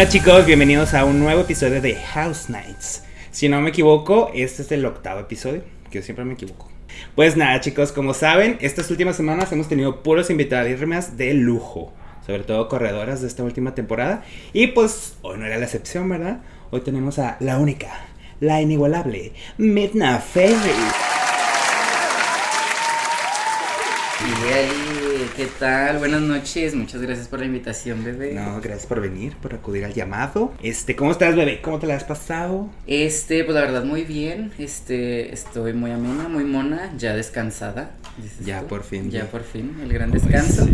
Hola chicos, bienvenidos a un nuevo episodio de House Nights. Si no me equivoco, este es el octavo episodio, que siempre me equivoco. Pues nada chicos, como saben, estas últimas semanas hemos tenido puros invitados de lujo, sobre todo corredoras de esta última temporada. Y pues hoy no era la excepción, ¿verdad? Hoy tenemos a la única, la inigualable, Midna Fairy. Y ¿qué tal? Buenas noches, muchas gracias por la invitación, bebé. No, gracias por venir, por acudir al llamado. Este, ¿cómo estás, bebé? ¿Cómo te la has pasado? Este, pues la verdad muy bien. Este, estoy muy amena, muy mona, ya descansada. Ya por fin. Ya, por fin, el gran descanso.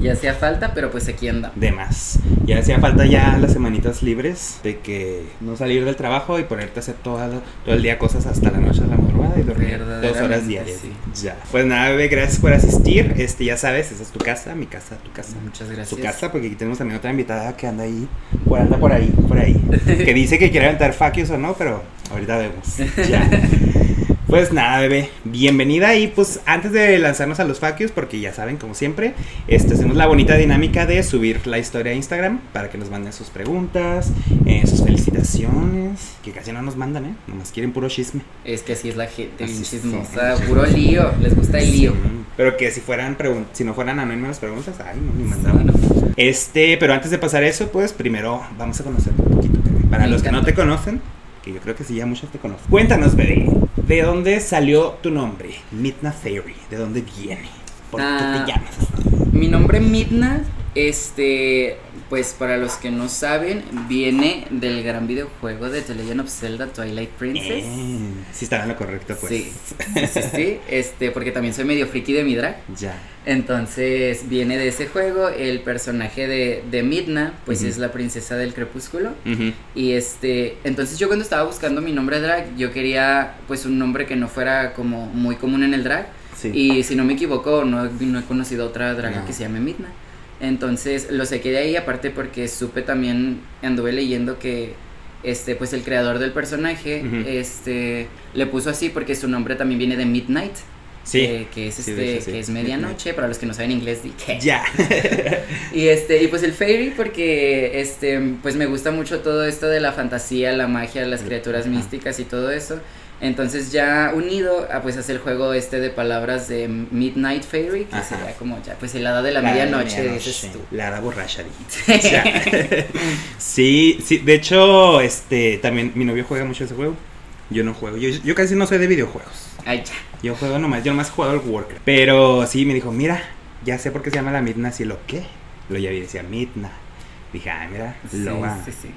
Ya hacía falta, pero pues aquí anda. De más. Ya hacía falta ya las semanitas libres de que no salir del trabajo y ponerte a hacer todo, todo el día cosas hasta la noche la y dormir dos horas diarias. Ya. Pues nada, bebé, gracias por asistir. Este, ya sabes, esa es tu casa, mi casa, tu casa. Muchas gracias. Tu casa, porque aquí tenemos también otra invitada que anda ahí, por anda por ahí, por ahí. que dice que quiere aventar faquios o no, pero ahorita vemos. Ya. Pues nada, bebé, bienvenida y pues antes de lanzarnos a los faquios, porque ya saben, como siempre, este, hacemos la bonita dinámica de subir la historia a Instagram para que nos manden sus preguntas, eh, sus felicitaciones, que casi no nos mandan, ¿eh? Nomás quieren puro chisme. Es que así es la gente, chismosa, puro lío, les gusta el lío. pero que si fueran si no fueran anónimas las preguntas, ay, no, ni mandaban. Este, pero antes de pasar eso, pues primero vamos a conocer un poquito. Para los que no te conocen, que yo creo que sí, ya muchos te conocen. Cuéntanos, bebé, ¿de dónde salió tu nombre? Midna Fairy, ¿de dónde viene? ¿Por qué te ah, llamas Mi nombre Midna, este, pues para los que no saben, viene del gran videojuego de The Legend of Zelda Twilight Princess. Eh, sí, estaba en lo correcto, pues. Sí, sí, sí, este, porque también soy medio friki de mi drag. Ya. Entonces viene de ese juego, el personaje de, de Midna, pues es la princesa del crepúsculo. Y este, entonces yo cuando estaba buscando mi nombre drag, yo quería pues un nombre que no fuera como muy común en el drag. Y si no me equivoco, no, no he conocido otra drag que se llame Midna. Entonces lo saqué de ahí, aparte porque supe también, anduve leyendo que este, pues el creador del personaje, este, le puso así porque su nombre también viene de Midnight. Sí. Eh, que es este, que es medianoche, para los que no saben inglés, di Ya. y este, y pues el fairy, porque este, pues me gusta mucho todo esto de la fantasía, la magia, las criaturas místicas y todo eso. Entonces ya unido a pues hacer el juego este de palabras de Midnight Fairy, que sería como ya pues el hada de la, medianoche, dices tú. La hada borracha. sí, sí, de hecho, este también mi novio juega mucho ese juego. Yo no juego, yo, yo casi no soy de videojuegos. Ay, ya. Yo juego nomás, yo nomás he jugado al Warcraft. Pero sí, me dijo, mira, ya sé por qué se llama la Midna, así lo que. Lo ya vi, decía Midna. Dije, ah, mira, lo va. Sí, sí.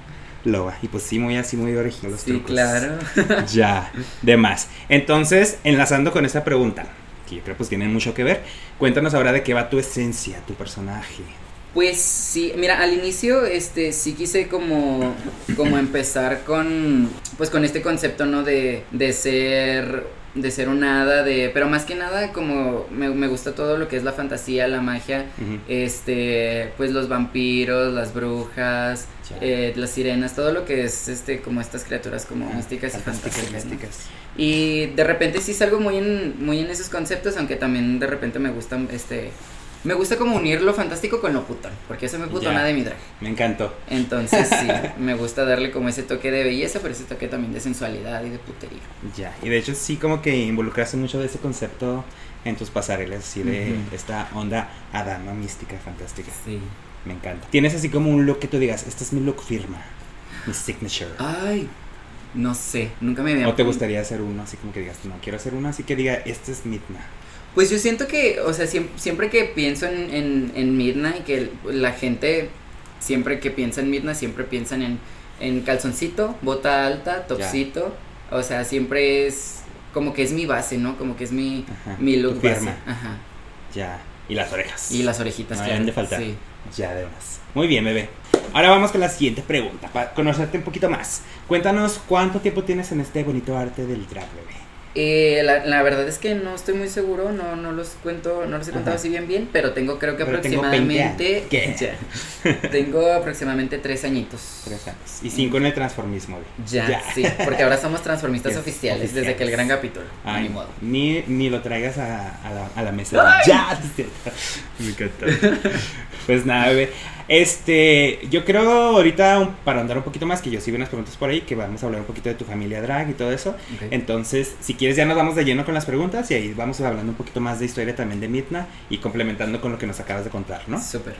Loba. Y pues sí, muy así, muy original los Sí, claro. ya, de más. Entonces, enlazando con esta pregunta, que yo creo pues tienen mucho que ver, cuéntanos ahora de qué va tu esencia, tu personaje. Pues sí, mira, al inicio este sí quise como como empezar con pues con este concepto, ¿no? De, de ser de ser un hada, de, pero más que nada como me, me gusta todo lo que es la fantasía, la magia, este, pues los vampiros, las brujas, eh, las sirenas, todo lo que es este como estas criaturas como místicas y fantásticas. Y de repente sí salgo muy en, muy en esos conceptos, aunque también de repente me gustan este me gusta como unir lo fantástico con lo putón, porque eso me putona de mi drag. Me encantó. Entonces sí, me gusta darle como ese toque de belleza, pero ese toque también de sensualidad y de putería. Ya, y de hecho sí como que involucraste mucho de ese concepto en tus pasarelas, así de esta onda adama mística, fantástica. Sí. Me encanta. Tienes así como un look que tú digas, este es mi look firma, mi signature. Ay, no sé, nunca me había... ¿O te gustaría hacer uno así como que digas, no, quiero hacer uno así que diga, este es Midna? Pues yo siento que, o sea, siempre, que pienso en, en, en Midna y que la gente, siempre que piensa en Midna, siempre piensan en, en calzoncito, bota alta, topcito. O sea, siempre es como que es mi base, ¿no? Como que es mi, mi look base. Ajá. Ya. Y las orejas. Y las orejitas, no claro. de faltar. Sí. Ya, además. Muy bien, bebé. Ahora vamos con la siguiente pregunta, para conocerte un poquito más. Cuéntanos cuánto tiempo tienes en este bonito arte del drag, bebé. Eh, la, la, verdad es que no estoy muy seguro, no, no los cuento, no los he contado así bien bien, pero tengo creo que aproximadamente tengo aproximadamente tres añitos. Tres años. Y cinco en el transformismo. Ya, sí, porque ahora somos transformistas oficiales, desde que el gran capítulo. ni modo. Ni, ni lo traigas a, a, la, a la, mesa. Ya, Me encanta. pues nada, bebé. Este, yo creo ahorita, para andar un poquito más, que yo sí vi unas preguntas por ahí, que vamos a hablar un poquito de tu familia drag y todo eso. Entonces, si quieres, ya nos vamos de lleno con las preguntas y ahí vamos hablando un poquito más de historia también de Midna y complementando con lo que nos acabas de contar, ¿no? Súper.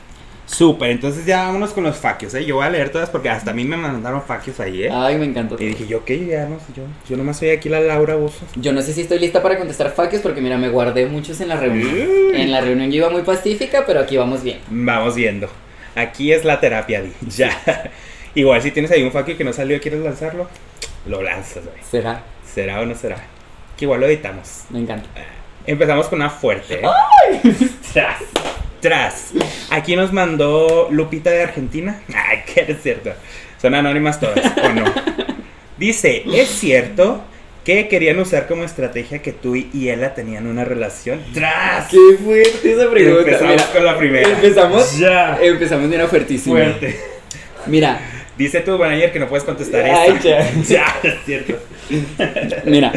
Súper, entonces ya vámonos con los faquios, ¿eh? Yo voy a leer todas porque hasta a mí me mandaron faquios ahí, ¿eh? Ay, me encantó. Y dije, yo, ¿qué? Ya no sé, yo, yo nomás soy aquí la Laura Bozo. Yo no sé si estoy lista para contestar faquios porque mira, me guardé muchos en la reunión. En la reunión yo iba muy pacífica, pero aquí vamos bien. Vamos viendo. Aquí es la terapia, Di. Ya. Igual si tienes ahí un faquio que no salió y quieres lanzarlo, lo lanzas, güey. ¿Será? ¿Será o no será? Que igual lo editamos. Me encanta. Empezamos con una fuerte. ¿eh? Tras. Tras. Aquí nos mandó Lupita de Argentina. Ay, que es cierto. Son anónimas todas, ¿o no? Dice, ¿es cierto que querían usar como estrategia que tú y ella tenían una relación? Tras. Qué fuerte esa pregunta. Empezamos Mira, con la primera. Empezamos. Ya. Empezamos de una fuertísima. Fuerte. Mira, Dice tu manager que no puedes contestar Ay, esta. ya. Ya, es cierto. mira.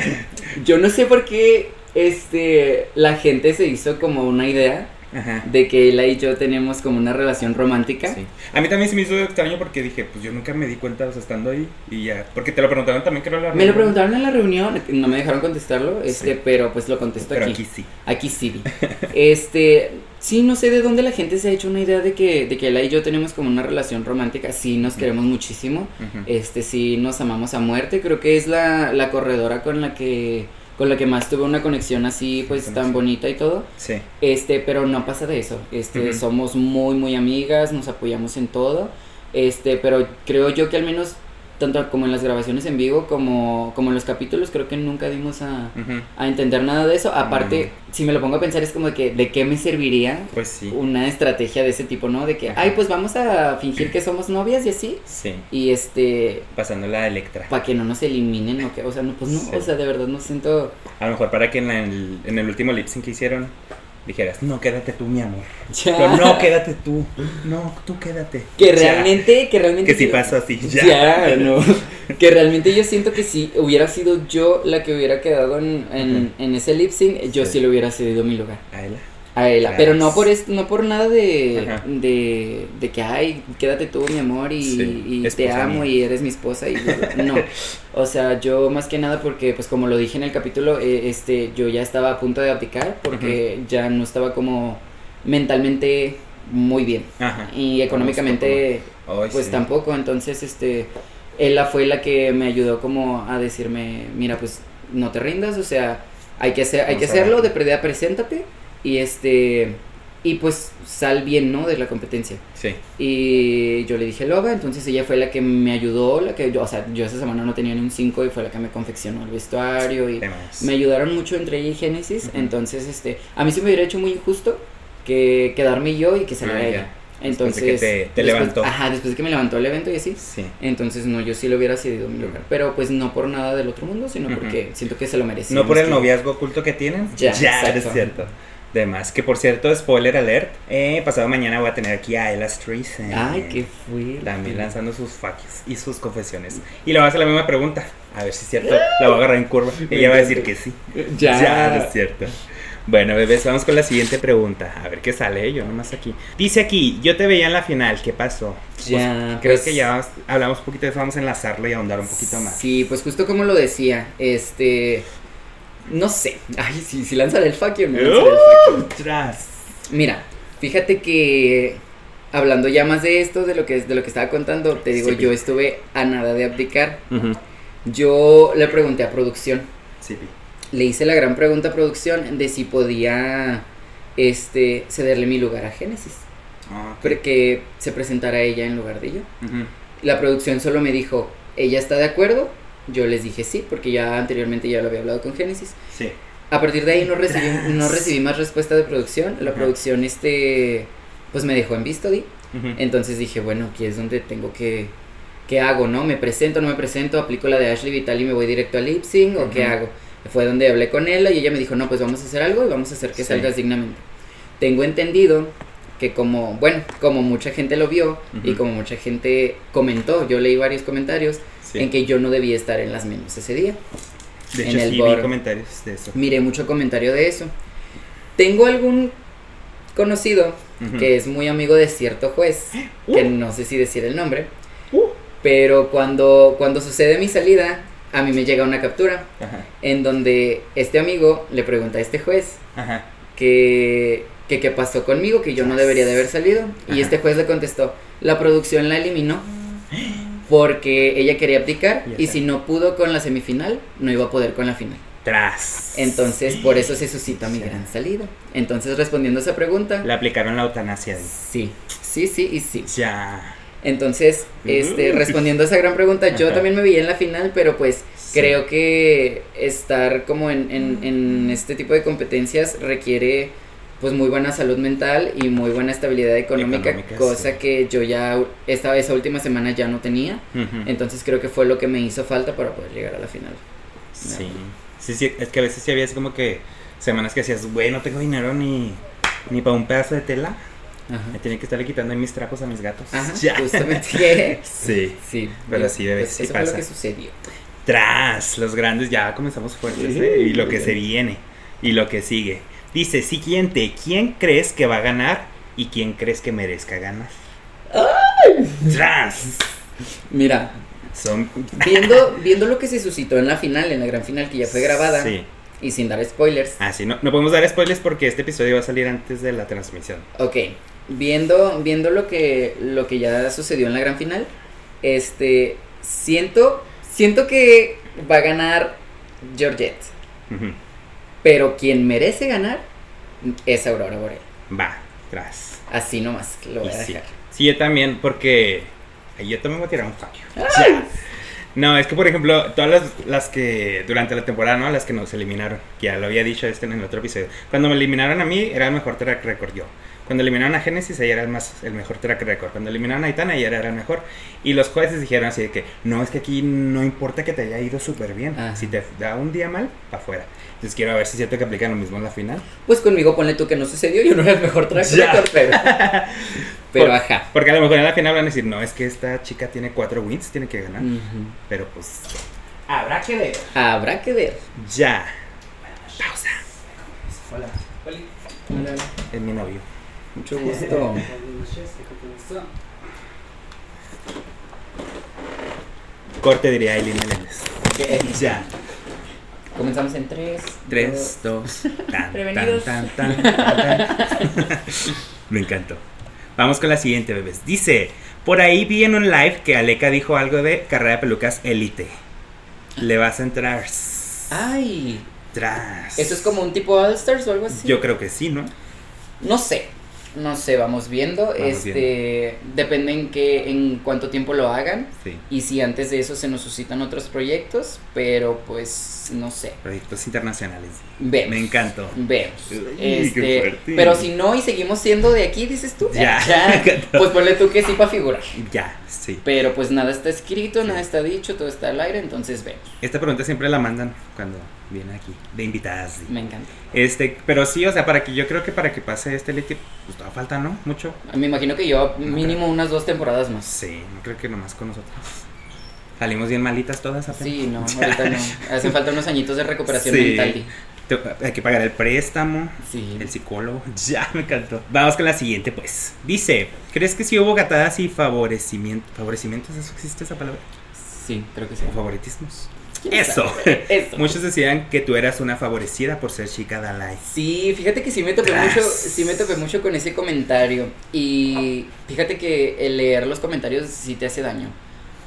Yo no sé por qué este la gente se hizo como una idea Ajá. de que Ella y yo tenemos como una relación romántica. Sí. A mí también se me hizo extraño porque dije, pues yo nunca me di cuenta, o sea, estando ahí y ya. Porque te lo preguntaron también, creo. en la Me lo preguntaron en la reunión, no me dejaron contestarlo, este, Sí. pero pues lo contesto Pero aquí. aquí sí. Aquí sí. Este, sí, no sé de dónde la gente se ha hecho una idea de que, de que Ella y yo tenemos como una relación romántica. Sí, nos queremos muchísimo. Este, sí, nos amamos a muerte. Creo que es la, la corredora con la que con la que más tuve una conexión así, pues tan bonita y todo. Sí. Este, pero no pasa de eso. Este, somos muy, muy amigas, nos apoyamos en todo. Este, pero creo yo que al menos, tanto como en las grabaciones en vivo, como, como en los capítulos, creo que nunca dimos a, a entender nada de eso. Aparte, si me lo pongo a pensar, es como de que, ¿de qué me serviría Pues sí. una estrategia de ese tipo, no? De que, ay, pues vamos a fingir que somos novias y así. Sí. Y este, Pasándola a Electra. para que no nos eliminen o que, o sea, no, pues no, Sí. o sea, de verdad no siento. A lo mejor para que en el, en el último lip sync que hicieron dijeras, no, quédate tú, mi amor. Ya. Pero no, quédate tú. No, tú quédate. Que Ya. realmente, que realmente. Que sí yo- pasó así. Ya. Ya, no. Que realmente yo siento que si hubiera sido yo la que hubiera quedado en, en, en ese lip sync, yo sí. Sí. le hubiera cedido mi lugar A ella. A ella. Pero no por es, no por nada de, de, de que, ay, quédate tú, mi amor, y, Sí, y te amo mía. y eres mi esposa. y. No. O sea, yo más que nada porque, pues como lo dije en el capítulo, eh, este, yo ya estaba a punto de abdicar porque ya no estaba como mentalmente muy bien. Ajá. Y económicamente Ay, pues sí. tampoco, entonces este ella fue la que me ayudó como a decirme, mira, pues no te rindas, o sea, hay que hacer hay que hacerlo, de perdida preséntate y este y pues sal bien, ¿no? de la competencia. Sí. Y yo le dije loba, entonces ella fue la que me ayudó, la que yo, o sea, yo esa semana no tenía ni un 5 y fue la que me confeccionó el vestuario y me ayudaron mucho entre ella y Génesis, entonces este a mí se me hubiera hecho muy injusto que quedarme yo y que saliera Ah, ella. Después Entonces, de que te- te después- levantó. Ajá, después de que me levantó el evento y así. Sí. Entonces, no, yo sí le hubiera cedido mi lugar. Pero pues no por nada del otro mundo, sino porque siento que se lo merecía. No por el que- noviazgo oculto que tienen. Ya, ya es cierto. Demás, que por cierto, spoiler alert. Eh, pasado mañana voy a tener aquí a Ella Streisand. Ay, qué fue. También lanzando sus faquios y sus confesiones. Y le voy a hacer la misma pregunta. A ver si es cierto. La voy a agarrar en curva. Ella va a decir que sí. Ya. Ya, es cierto. Bueno, bebés, vamos con la siguiente pregunta. A ver qué sale, yo nomás aquí. Dice aquí, yo te veía en la final, ¿qué pasó? Ya, Creo pues- que ya hablamos un poquito de eso, vamos a enlazarlo y ahondar un poquito más. Sí, pues justo como lo decía, este. No sé. Ay, si lanzaré el fuck you, no lanzaré el fuck you. Tras. Mira, fíjate que. Hablando ya más de esto, de lo que, de lo que estaba contando, te digo, Sí. yo estuve a nada de abdicar. Yo le pregunté a producción. Sí, pi. le hice la gran pregunta a producción de si podía este cederle mi lugar a Génesis, Ah, ok. porque se presentara ella en lugar de yo. La producción solo me dijo, ¿ella está de acuerdo? Yo les dije sí, porque ya anteriormente ya lo había hablado con Génesis. Sí. A partir de ahí no recibí, no recibí más respuesta de producción. La producción este pues me dejó en visto, di. Entonces dije, bueno, aquí es donde tengo que ¿qué hago, no? ¿Me presento, no me presento? ¿Aplico la de Ashley Vital y me voy directo al lip sync o qué hago? Fue donde hablé con ella y ella me dijo, no, pues vamos a hacer algo y vamos a hacer que Sí. salgas dignamente. Tengo entendido que como, bueno, como mucha gente lo vio y como mucha gente comentó, yo leí varios comentarios Sí. en que yo no debía estar en las menús ese día. de en hecho, el sí vi comentarios de eso. Miré mucho comentario de eso. Tengo algún conocido que es muy amigo de cierto juez, que Uh. no sé si decir el nombre, Uh. pero cuando, cuando sucede mi salida, a mí me llega una captura Ajá, en donde este amigo le pregunta a este juez ajá. que que qué pasó conmigo, que yo no debería de haber salido. Y este juez le contestó, la producción la eliminó porque ella quería abdicar Ya y si no pudo con la semifinal, no iba a poder con la final. Tras. Entonces, por eso se suscita mi Sí. gran salida. Entonces, respondiendo a esa pregunta, Le aplicaron la eutanasia. ahí. sí, sí, sí y sí. Ya. Entonces, este, Uh. respondiendo a esa gran pregunta, yo Ajá. también me vi en la final, pero pues Sí. creo que estar como en, en, en este tipo de competencias requiere pues muy buena salud mental y muy buena estabilidad económica, Económica, cosa sí. que yo ya esta esa última semana ya no tenía. Entonces creo que fue lo que me hizo falta para poder llegar a la final. Sí. Sí, sí, es que a veces sí había así como que semanas que decías, güey, no tengo dinero ni, ni para un pedazo de tela. Me Ajá. tenía que estarle quitando mis trapos a mis gatos. Ajá, Ya. justamente. Sí. sí. Pero y, sí, bebé, pues, sí eso fue lo que sucedió. Tras, los grandes ya comenzamos fuertes. ¿eh? Y lo que se viene. Y lo que sigue. Dice, siguiente, ¿quién crees que va a ganar? ¿Y quién crees que merezca ganar? Tras. Mira, Son... viendo, viendo lo que se suscitó en la final, en la gran final que ya fue grabada, Sí. y sin dar spoilers, Ah, sí, no, no podemos dar spoilers porque este episodio va a salir antes de la transmisión. ok, viendo, viendo lo que, lo que ya sucedió en la gran final, este, siento, siento que va a ganar Georgette. Pero quien merece ganar es Aurora Boreal, Va, tras. así nomás lo voy Y a dejar. Sí, yo también, porque. Yo también voy a tirar un. Ya. No, es que por ejemplo, todas las, las que durante la temporada, ¿no? Las que nos eliminaron, que ya lo había dicho este en el otro episodio. Cuando me eliminaron a mí, era el mejor track record yo. Cuando eliminaron a Genesis, ella era el, más, el mejor track record. Cuando eliminaron a Itana, ella era el mejor. Y los jueces dijeron así de que, no, es que aquí no importa que te haya ido súper bien. Si te da un día mal, para afuera. Entonces quiero ver si es cierto que aplican lo mismo en la final. Pues conmigo ponle tú que no sucedió, yo no era el mejor track record, pero, pero Por- ajá. Porque a lo mejor en la final van a decir, no, es que esta chica tiene cuatro wins, tiene que ganar. Ujú. Pero pues, habrá que ver. Habrá que ver. Ya. Pausa. Hola. Hola, Es mi novio. mucho gusto. Corte diría Aileen Meléndez. Ya. Comenzamos en 3. 3, 2, tan, Prevenidos. tan, tan, tan. Me encantó. Vamos con la siguiente, bebés. Dice, por ahí vi en un live que Aleka dijo algo de carrera de pelucas élite. Le vas a entrar. Ay, Tras. ¿eso es como un tipo All Stars o algo así? Yo creo que sí, ¿no? No sé. No sé, vamos viendo. Vamos este depende en qué, en cuánto tiempo lo hagan. Sí. Y si antes de eso se nos suscitan otros proyectos, pero pues no sé. Proyectos internacionales. Vemos. Me encantó. Vemos. Este, pero si no y seguimos siendo de aquí, dices tú. Ya, pues ponle tú que sí para figurar. Ya, sí. Pero pues nada está escrito, Sí. nada está dicho, todo está al aire, entonces vemos. Esta pregunta siempre la mandan cuando vienen aquí, de invitadas. Me encanta. Este, pero sí, o sea, para que yo creo que para que pase este elite, pues todavía falta, ¿no? Mucho. Me imagino que yo mínimo unas dos temporadas más. Sí, no creo que nomás con nosotros. Salimos bien malitas todas apenas. Sí, no, ahorita no. Hacen falta unos añitos de recuperación Sí. mental. Te- Hay que pagar el préstamo, Sí. el psicólogo. Ya, me encantó. Vamos con la siguiente, pues. Dice, ¿crees que si hubo gatadas y favorecimientos? ¿Favorecimientos? ¿Eso existe esa palabra? Sí, creo que sí. ¿O favoritismos? ¿Quién Eso. Muchos decían que tú eras una favorecida por ser chica de Alive. Sí, fíjate que sí me topé Tras. mucho, sí me topé mucho con ese comentario. Y fíjate que el leer los comentarios sí te hace daño.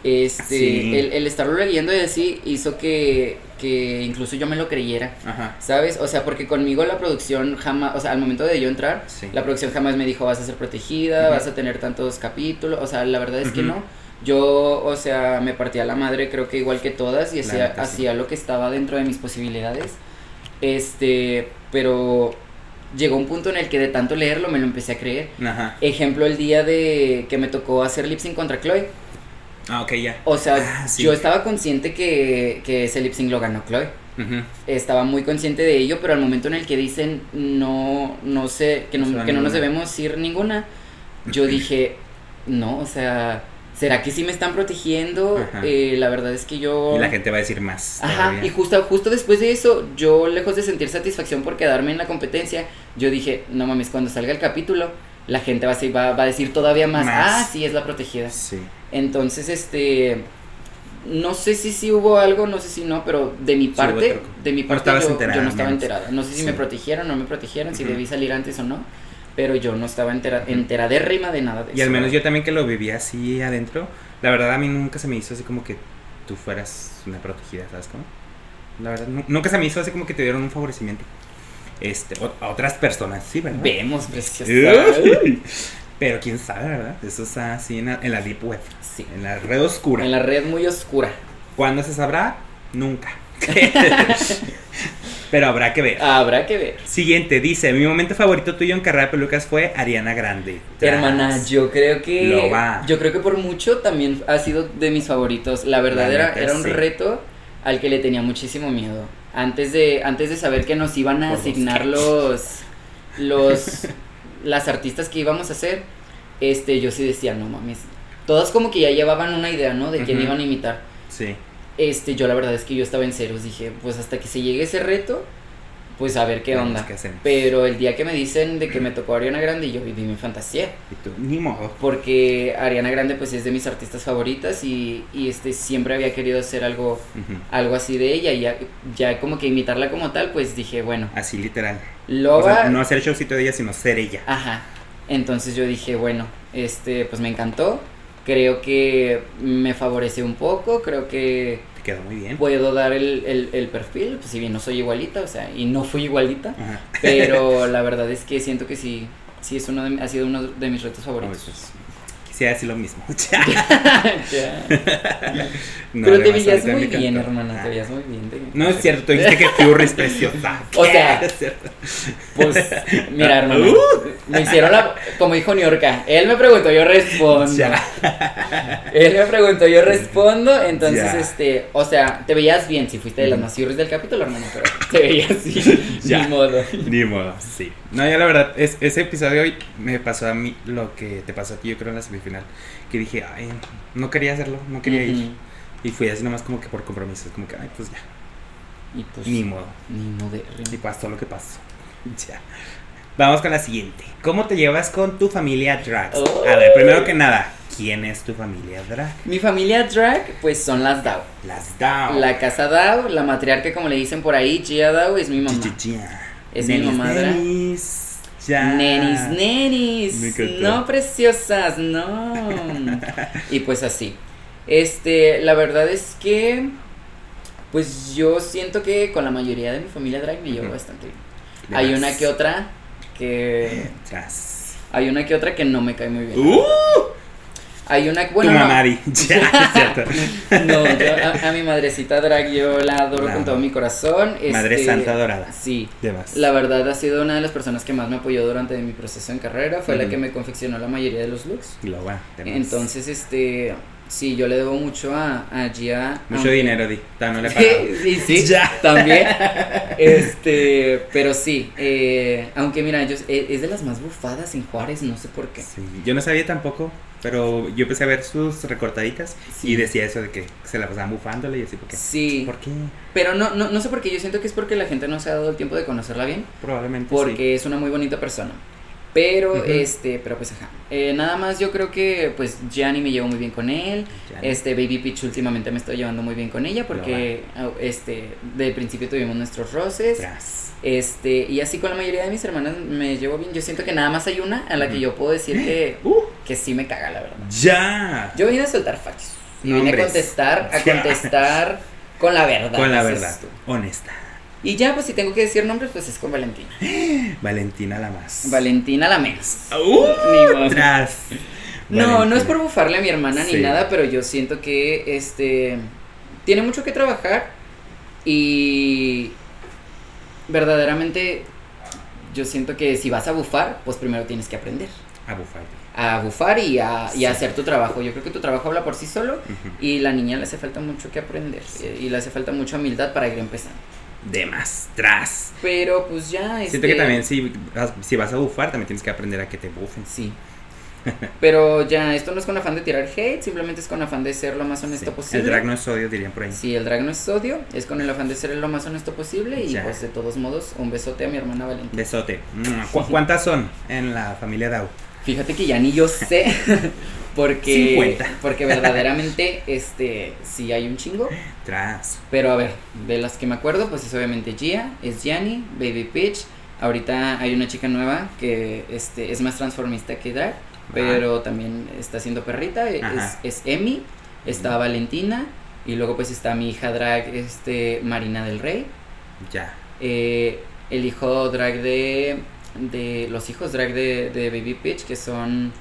Este, Sí. el, el estarlo leyendo y así hizo que, que incluso yo me lo creyera. Ajá. ¿Sabes? O sea, porque conmigo la producción jamás, o sea, al momento de yo entrar, Sí. la producción jamás me dijo vas a ser protegida, vas a tener tantos capítulos, o sea, la verdad es que no. Yo, o sea, me partía la madre creo que igual que todas y hacía, sí. hacía lo que estaba dentro de mis posibilidades. Este, pero llegó un punto en el que de tanto leerlo me lo empecé a creer. Ajá. Ejemplo, el día de que me tocó hacer lip sync contra Chloe. Ah, ok, ya. O sea, Ah, sí. yo estaba consciente que, que ese lip sync lo ganó Chloe Ujú. estaba muy consciente de ello, pero al momento en el que dicen no, no sé, que no, que no nos debemos ir ninguna, yo dije, no, o sea, ¿será que sí me están protegiendo? Eh, la verdad es que yo... Y la gente va a decir más. Ajá, todavía. y justo, justo después de eso, yo lejos de sentir satisfacción por quedarme en la competencia, yo dije, no mames, cuando salga el capítulo, la gente va a, decir- va, va a decir todavía más, Más. ah, sí, es la protegida. Sí. Entonces, este, no sé si sí hubo algo, no sé si no, pero de mi parte, truco. de mi parte yo, no estaba enterada. No sé si Sí. me protegieron o no me protegieron, si debí salir antes o no, pero yo no estaba entera, enteradérrima de nada de Y eso. al menos yo también que lo viví así adentro, la verdad a mí nunca se me hizo así como que tú fueras una protegida, ¿sabes cómo? La verdad, nu- nunca se me hizo así como que te dieron un favorecimiento. Este, a otras personas, sí, ¿verdad? Vemos. Uy. Pero quién sabe, ¿verdad? Eso está así en la, en la deep web, Sí, en la red oscura. en la red muy oscura. ¿Cuándo se sabrá? Nunca. Pero habrá que ver. Habrá que ver. Siguiente, dice, mi momento favorito tuyo en carrera de pelucas fue Ariana Grande. Hermana, yo creo que Lo va. yo creo que por mucho también ha sido de mis favoritos. La verdad La era, era un sí. reto al que le tenía muchísimo miedo. Antes de antes de saber que nos iban a Por asignar los los las artistas que íbamos a hacer, este yo sí decía, no mames. Todas como que ya llevaban una idea, ¿no? De quién iban a imitar. Sí. Este, yo la verdad es que yo estaba en ceros, dije, pues hasta que se llegue ese reto, pues a ver qué onda. qué. Pero el día que me dicen de que me tocó Ariana Grande, yo viví mi fantasía Y tú, ni modo. porque Ariana Grande pues es de mis artistas favoritas y, y, este siempre había querido hacer algo algo así de ella y ya, ya como que imitarla como tal pues dije bueno Así literal. O Loba sea, no hacer el showcito de ella, sino ser ella. ajá entonces yo dije bueno este pues me encantó creo que me favorece un poco creo que Te quedó muy bien. puedo dar el, el, el perfil pues si bien no soy igualita o sea y no fui igualita Ajá. pero la verdad es que siento que sí sí es uno de, ha sido uno de mis retos favoritos pues, quisiera decir lo mismo. Ya. No, Pero te demasiado, veías muy bien, hermana, Ah. te veías muy bien. te- No es cierto, dijiste que Fury es preciosa. O sea, Es cierto. Pues, mira, hermano, Uh. me hicieron la. Como dijo Niorca, él me preguntó, yo respondo. Ya. Él me preguntó, yo respondo. Entonces, Ya. este, o sea, te veías bien si fuiste de las Ujú. más del capítulo, hermano, pero te veías Ya. ni modo. Ni modo, sí. No, ya la verdad, es, ese episodio hoy me pasó a mí lo que te pasó a ti, yo creo, en la semifinal. Que dije, ay, no quería hacerlo, no quería ir. Y fui así nomás como que por compromiso, como que, ay, pues ya, Y pues, ni modo. ni modo. Y pasó lo que pasó. Ya. Vamos con la siguiente. ¿Cómo te llevas con tu familia drag? Oh. A ver, primero que nada, ¿quién es tu familia drag? Mi familia drag, pues son las Dao. Las Down. La casa Dao, la matriarca, como le dicen por ahí, Gia Dao, es mi mamá. Es mi Nenis, mamadra. nenis. Ya. Nenis, nenis. No, preciosas, no. y pues así. Este, la verdad es que. Pues yo siento que con la mayoría de mi familia drag me llevo bastante bien. Hay una que otra que. Hay una que otra que no me cae muy bien. ¡Uh! Hay una que. Bueno, tu mamá. Ya. No, yo a, a mi madrecita drag yo la adoro con todo mi corazón. Madre este, Santa Dorada. Sí. De más. La verdad ha sido una de las personas que más me apoyó durante mi proceso en carrera, fue la que me confeccionó la mayoría de los looks. Lo va. de más. Entonces, este, sí, yo le debo mucho a, a Gia. Mucho aunque- dinero, Di. No le. Sí, sí, sí, Ya. también. Este, pero sí, eh, aunque mira, yo, eh, es de las más bufadas en Juárez, no sé por qué. Sí, yo no sabía tampoco, pero yo empecé a ver sus recortaditas Sí. y decía eso de que se la pasaban bufándole y así, ¿por qué? Sí, ¿Por qué? pero no, no, no sé por qué, yo siento que es porque la gente no se ha dado el tiempo de conocerla bien. Probablemente porque es una muy bonita persona. Pero, este, pero pues ajá. Eh, nada más yo creo que pues Gianni me llevo muy bien con él. Este Baby Peach últimamente me estoy llevando muy bien con ella porque au- este del principio tuvimos nuestros roces. Tras. Este, y así con la mayoría de mis hermanas me llevo bien. Yo siento que nada más hay una a la que yo puedo decir que, Uh, que sí me caga, la verdad. ya. Yo vine a soltar facts. Y vine a contestar, a contestar con la verdad. Con la verdad, honesta. Y ya, pues si tengo que decir nombres, pues es con Valentina. Valentina la más. Valentina la menos. Uh, tras. No, no es por bufarle a mi hermana Sí. ni nada, pero yo siento que este tiene mucho que trabajar y verdaderamente yo siento que si vas a bufar, pues primero tienes que aprender A bufar. a bufar y a, y a hacer tu trabajo. Yo creo que tu trabajo habla por sí solo y la niña le hace falta mucho que aprender y, y le hace falta mucha humildad para ir empezando. De más. Tras. Pero pues ya Siento este, que también si, vas- si vas a bufar, también tienes que aprender a que te bufen. sí. Pero ya, esto no es con afán de tirar hate, simplemente es con afán de ser lo más honesto Sí. posible. El drag no es odio, dirían por ahí. Sí, el drag no es odio, es con el afán de ser lo más honesto posible y Ya. pues de todos modos un besote a mi hermana Valentina. Besote. Mua. ¿Cu- ¿Cuántas son en la familia Dao? Fíjate que ya ni yo sé porque 50. porque verdaderamente este sí hay un chingo, Tras. pero a ver, de las que me acuerdo pues es obviamente Gia, es Gianni, Baby Peach, ahorita hay una chica nueva que este es más transformista que drag, pero también está haciendo perrita, es, Ajá. es Emi, está Valentina y luego pues está mi hija drag este Marina del Rey. Ya. Eh, el hijo drag de, de los hijos drag de, de Baby Peach que son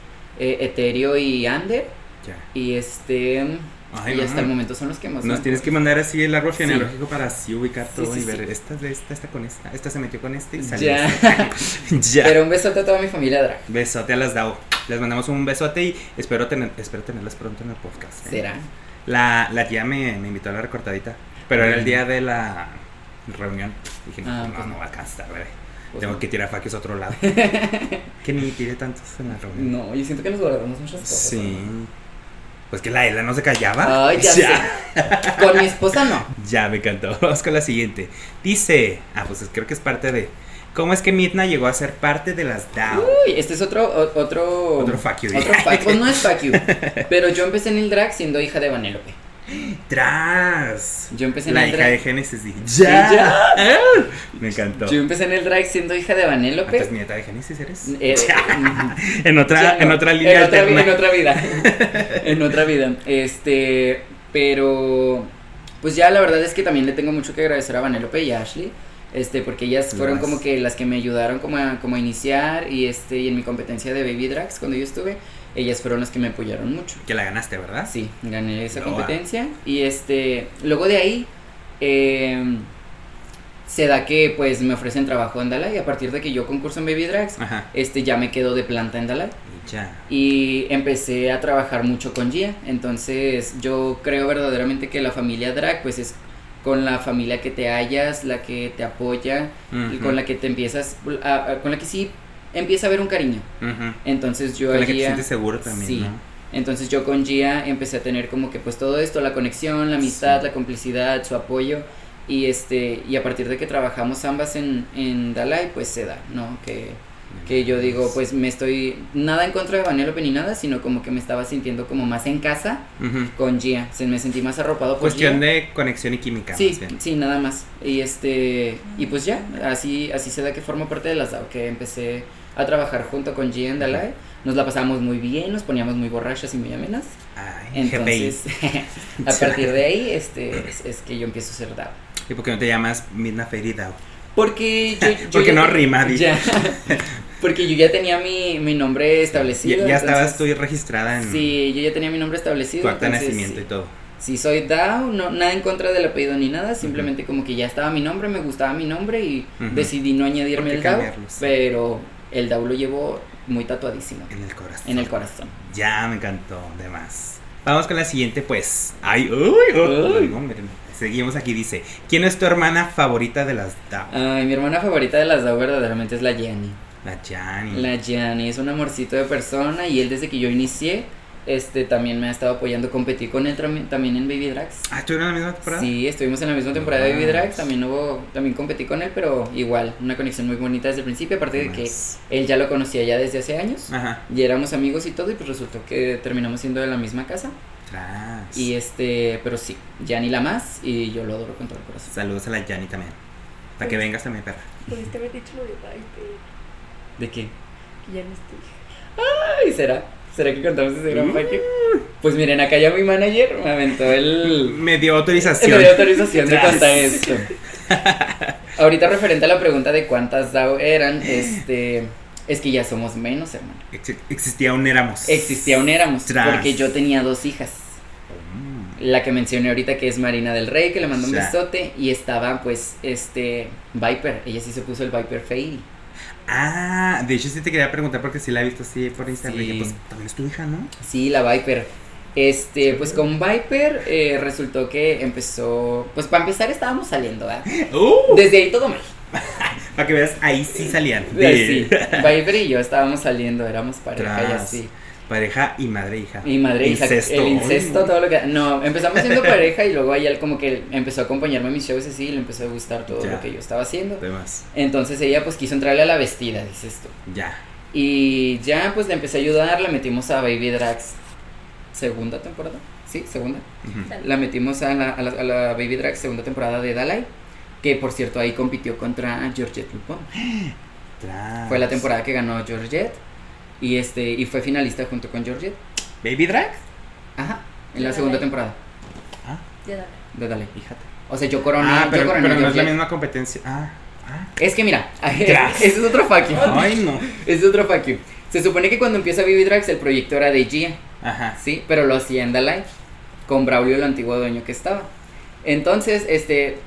eh, Eterio y Ander Ya. y este Ay, y no. hasta el momento son los que más Nos tienes que mandar así el árbol Sí. genealógico para así ubicar todo sí, y ver esta de esta, esta con esta, esta se metió con este y salió. Ya. este. ya. pero un besote a toda mi familia drag Besote a las DAO. Les mandamos un besote y espero tener, espero tenerlas pronto en el podcast. ¿eh? será La, la tía me, me invitó a la recortadita, pero era el día de la reunión. Dije, no, Ah, no, pues no no. va a alcanzar, bebé. Pues Tengo no. que tirar faquios a otro lado. que ni tire tantos en la reunión. no yo siento que nos guardamos muchas cosas Sí. ¿no? Pues que la Ela no se callaba. Ay, ya, sé. Con mi esposa no. Ya me encantó. Vamos con la siguiente. Dice, ah, pues es- creo que es parte de. ¿Cómo es que Midna llegó a ser parte de las DAO? Uy, este es otro o- otro Otro fuck you. Otro fuck- pues no es fuck you. Pero yo empecé en el drag siendo hija de Vanélope. Tras. Yo empecé en La el hija drag. de Génesis. ya. ¡Ya! Me encantó. Yo empecé en el drag siendo hija de ¿Antes Vanélope. nieta de Génesis eres? Eh, en otra, no, en otra línea en otra, en otra vida. en otra vida. Este, pero pues ya la verdad es que también le tengo mucho que agradecer a Vanélope y a Ashley. Este, porque ellas fueron como que las que me ayudaron como a, como a iniciar y este y en mi competencia de Baby Drags cuando yo estuve, ellas fueron las que me apoyaron mucho. Que la ganaste, ¿verdad? Sí, gané esa competencia y este, luego de ahí eh, se da que pues me ofrecen trabajo en Dalai a partir de que yo concurso en Baby Drags, Ajá. este ya me quedo de planta en Dalai Y ya. y empecé a trabajar mucho con Gia, entonces yo creo verdaderamente que la familia drag pues es con la familia que te hallas, la que te apoya, y con la que te empiezas, a- a- con la que sí empieza a haber un cariño. Ujú. Entonces yo Con la a que te Gia- sientes seguro también, sí. ¿no? entonces yo con Gia empecé a tener como que pues todo esto, la conexión, la amistad, Sí. la complicidad, su apoyo y este y a partir de que trabajamos ambas en, en Dalai pues se da, ¿no? Que, que yo digo pues me estoy nada en contra de Vanellope ni nada, sino como que me estaba sintiendo como más en casa con Gia, se me sentí más arropado por Cuestión Gia. de conexión y química. Sí, sí, nada más. Y este y pues ya, así así se da que formo parte de las DAO, que empecé a trabajar junto con en Dalai. Nos la pasábamos muy bien, nos poníamos muy borrachas y muy amenas. Ay, Entonces, a partir de ahí, este, es, es que yo empiezo a ser DAO. ¿Y por qué no te llamas Midna Fairy Dao? Porque yo, yo Porque ya no rima, ya. porque yo ya tenía mi, mi nombre Ya, establecido. ya estabas entonces- tú registrada en Sí, yo ya tenía mi nombre establecido. tu acta de nacimiento y todo. Si soy DAO, no, nada en contra del apellido ni nada, simplemente como que ya estaba mi nombre, me gustaba mi nombre y Ujú. decidí no añadirme ¿Por qué el DAO? Sí. pero el DAO lo llevo muy tatuadísimo En el corazón. en el corazón. Ya me encantó, de más. Vamos con la siguiente, pues. Ay, uy, miren. Seguimos aquí, dice. ¿Quién es tu hermana favorita de las DAO? Ay, mi hermana favorita de las DAO verdaderamente es la Jenny. La Jani. La Gianni es un amorcito de persona y él desde que yo inicié, este también me ha estado apoyando, competí con él tam- también en Baby Drags. Ah, ¿estuvieron en la misma temporada? Sí, estuvimos en la misma temporada de Baby. Drags, también hubo, también competí con él, pero igual, una conexión muy bonita desde el principio, aparte de que él ya lo conocía ya desde hace años, Ajá. y éramos amigos y todo, y pues resultó que terminamos siendo de la misma casa, Tras. y este, pero sí, Gianni la más, y yo lo adoro con todo el corazón. Saludos a la Jani también. Para que vengas también, perra. Pudiste haber dicho lo de ¿De qué? que ya no es tu hija. Ay, ¿será? ¿Será que contamos ese gran Mm. you? Pues miren, acá ya mi manager me aventó el... Me dio autorización. Me dio autorización de contar esto. Ahorita referente a la pregunta de cuántas DAO eran, este, es que ya somos menos, hermano. Ex- existía un éramos. Existía un éramos, Tras. porque yo tenía dos hijas. Mm. La que mencioné ahorita que es Marina del Rey, que le mandó un besote, y estaba pues, este, Viper, ella sí se puso el Viper Fairy. Ah, de hecho sí te quería preguntar porque sí la he visto así por Instagram. Sí. Pues también es tu hija, ¿no? Sí, la Viper. Este, pues con Viper eh, resultó que empezó, pues para empezar estábamos saliendo. Uh, Desde ahí todo mal. para que veas, ahí sí salían. Sí, Viper y yo estábamos saliendo, éramos pareja y Tras. así. Pareja y madre e hija. Y madre hija, Incesto. el incesto, todo lo que... No, empezamos siendo pareja y luego ahí él como que empezó a acompañarme en mis shows así y le empezó a gustar todo Ya. lo que yo estaba haciendo. Demás. Entonces ella pues quiso entrarle a la vestida, dices tú. Ya. Y ya pues le empecé a ayudar, la metimos a Baby Drags segunda temporada. Sí, segunda. La metimos a la, a la, a la Baby Drags segunda temporada de Dalai. Que por cierto ahí compitió contra Georgette Lupon. Fue la temporada que ganó Georgette. Y este, y fue finalista junto con Georgette. Baby Drag. Ajá. En la segunda temporada Ah, Ya dale. de Dalai. fíjate. O sea, yo coroné, Ah, yo pero, coroné pero a no es la misma competencia. Ah, ah. Es que mira, ese es otro fuck you. Ay, no. Ese es otro fuck you. Se supone que cuando empieza Baby Drags el proyecto era de Gia. Ajá. Sí, pero lo hacía en Dalai con Braulio, el antiguo dueño que estaba. Entonces, este,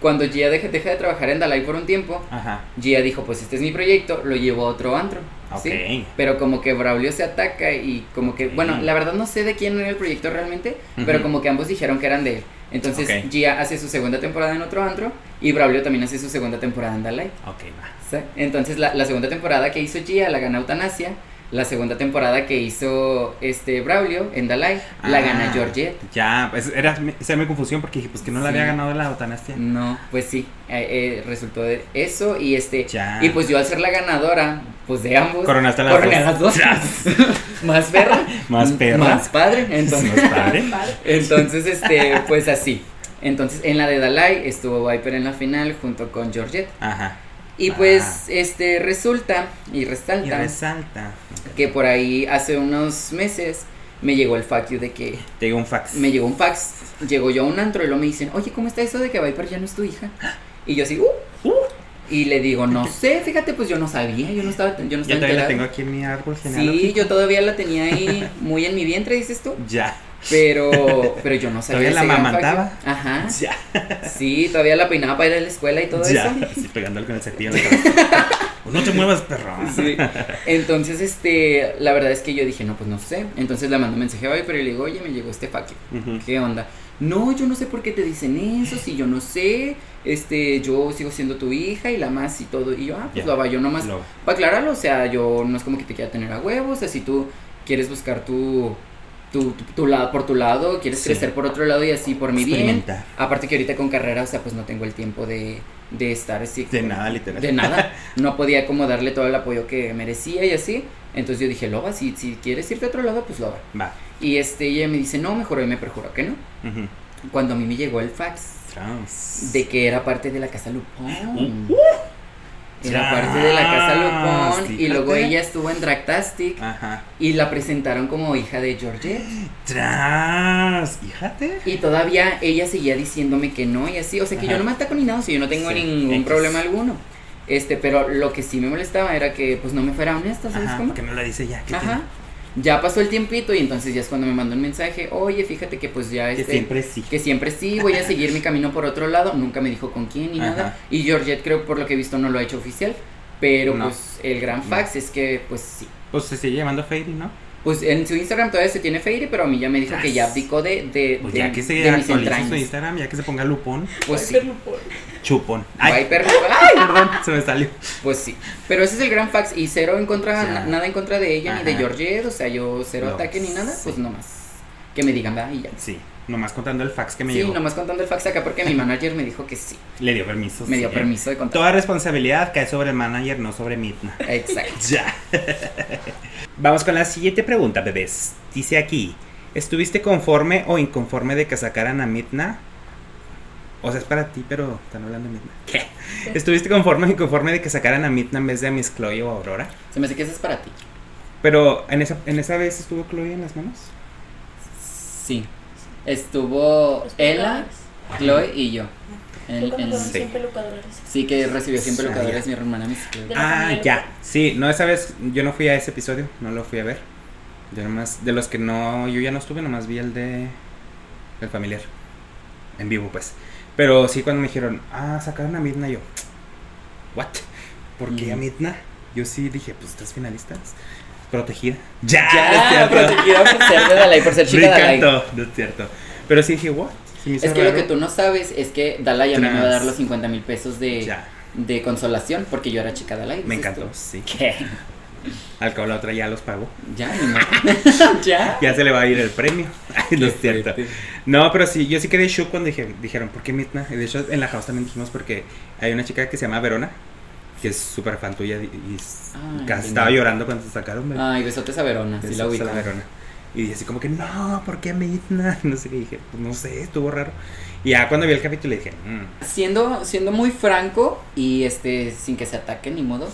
cuando Gia deja, deja de trabajar en Dalai por un tiempo, Ajá. Gia dijo, pues este es mi proyecto, lo llevo a otro antro. Ok. ¿sí? Pero como que Braulio se ataca y como que, bueno, la verdad no sé de quién era el proyecto realmente, pero como que ambos dijeron que eran de él. Entonces Ok. Gia hace su segunda temporada en otro antro y Braulio también hace su segunda temporada en Dalai. Ok, va. ¿sí? Entonces la, la segunda temporada que hizo Gia la gana Eutanasia. La segunda temporada que hizo este Braulio en Dalai la Ah, gana Georgette. Ya, pues era, esa era mi confusión porque dije, pues que no la había ganado la eutanasia. No, pues sí, eh, eh, resultó de eso y este Ya. y pues yo al ser la ganadora, pues de ambos Coronaste a las coroné dos. a las dos. más perra, Más perra. más padre, entonces Más padre. entonces este pues así. Entonces en la de Dalai estuvo Viper en la final junto con Georgette Ajá. Y Ah. pues este resulta y Y resalta resalta. que por ahí hace unos meses me llegó el you de que Te llegó un fax. me llegó un fax, llegó yo a un antro y luego me dicen, oye, ¿cómo está eso de que Viper ya no es tu hija? Y yo así, uh, uh, y le digo, no sé, fíjate, pues yo no sabía, yo no estaba, yo no Yo estaba todavía la enterado". tengo aquí en mi árbol Sí, yo todavía la tenía ahí muy en mi vientre, dices tú, Ya. Pero, pero yo no sabía. ¿Todavía la you. Ajá, Ya. sí, todavía la peinaba para ir a la escuela y todo ya. eso. Así pegándole con el cepillo en la cabeza. No te muevas, perro. Sí. Entonces, este, la verdad es que yo dije, no, pues no sé. Entonces le mando un mensaje a Viper y le digo, oye, me llegó este fact you. Ujú. ¿Qué onda? No, yo no sé por qué te dicen eso, si yo no sé, este, yo sigo siendo tu hija y la más y todo. Y yo, ah, pues lo va, yo nomás, para aclararlo, o sea, yo no es como que te quiera tener a huevos, o sea, si tú quieres buscar tu, tu, tu, tu lado, por tu lado, quieres Sí. crecer por otro lado y así por mi bien. Aparte que ahorita con carrera, o sea, pues no tengo el tiempo de, de estar así. De como- nada, literal. De nada. No podía como darle todo el apoyo que merecía y así. Entonces yo dije, Loba, si, si quieres irte a otro lado, pues Loba. Va. Y este, ella me dice, no, mejor hoy me perjuro que no. Ujú. Cuando a mí me llegó el fax Trans. de que era parte de la casa Lupón. Uh, Era parte de la casa Tras, Lupón. Y luego ella estuvo en Dragtastic Ajá. y la presentaron como hija de Georgette. Tras. Fíjate. Y todavía ella seguía diciéndome que no y así. O sea que yo no me ataco ni nada, o sea, yo no tengo Sí, ningún X. problema alguno. Este, pero lo que sí me molestaba era que pues no me fuera honesta, ¿sabes Ajá. cómo? Porque no la dice ya. ¿qué Ajá. Ya pasó el tiempito y entonces ya es cuando me mandó un mensaje, oye, fíjate que pues ya tiene? Que este, siempre sí. que siempre sí, voy a seguir mi camino por otro lado, nunca me dijo con quién ni Ajá. nada, y Georgette creo por lo que he visto no lo ha hecho oficial, pero No. pues el gran fax es que pues sí, Pues se sigue llamando Fairy, ¿no? pues en su Instagram todavía se tiene Fairy, pero a mí ya me dijo que ya abdicó de, de, Pues de- ya que se de mis su Instagram, ya que se ponga Lupón. pues sí, Lupón. Chupón. Ay, Viper, ¡ay! perdón, se me salió. pues sí, pero ese es el gran fax y cero en contra, na- nada en contra de ella ni de. Georgette, o sea, yo cero No, ataque ni nada, sí. pues nomás, que me digan, va, y ya. Sí, nomás contando el fax que me sí, llegó. nomás contando el fax acá porque mi manager me dijo que sí. Le dio permiso. Me dio sí. permiso de contar. Toda responsabilidad cae sobre el manager, no sobre Mitna. Exacto. Ya. Vamos con la siguiente pregunta, bebés. Dice aquí, ¿estuviste conforme o inconforme de que sacaran a Mitna? O sea, es para ti, pero están hablando de Mitna. ¿Qué? ¿Estuviste conforme o inconforme de que sacaran a Mitna en vez de a Miss Chloe o Aurora? Se me hace que eso es para ti. Pero en esa, en esa vez estuvo Chloe en las manos. Sí. Estuvo Ella, pelucadores. Chloe y yo. En- en- sí. 100 pelucadores. sí, que recibió siempre Ah, locadores ya. mi hermana Miss Chloe. Ah, ya. Sí, no, esa vez yo no fui a ese episodio, no lo fui a ver. Yo nomás, de los que no, yo ya no estuve, nomás vi el de el familiar. En vivo, pues. Pero sí, cuando me dijeron, ah, sacaron a Midna, yo, ¿what? ¿Por qué a. Midna? Yo sí dije, pues, ¿estás finalistas? Protegida. Ya, Ya, protegida por ser de Dalai, por ser chica Dalai. encantó, no es cierto. Pero sí dije, ¿what? Es que lo que tú no sabes es que Dalai a mí me va a dar los 50 mil pesos de, de consolación porque yo era chica Dalai. me encantó, tú. sí. ¿Qué? Al cabo la otra ya los pagó. Ya, modo. ya. Ya se le va a ir el premio. No es cierto. No, pero sí, yo sí quedé shook cuando dije, dijeron, ¿por qué Midna? Y de hecho, en la house también dijimos porque hay una chica que se llama Verona, que es súper fan tuya y, y Ay, casi estaba llorando cuando se sacaron. güey. Ay, besotes a Verona, sí la Besos a ubico. Verona. Y dije así como que, no, ¿por qué Midna? No sé qué dije, pues no sé, estuvo raro. Y ya cuando vi el capítulo dije, mm, Siendo, siendo muy franco y este, sin que se ataque ni modo,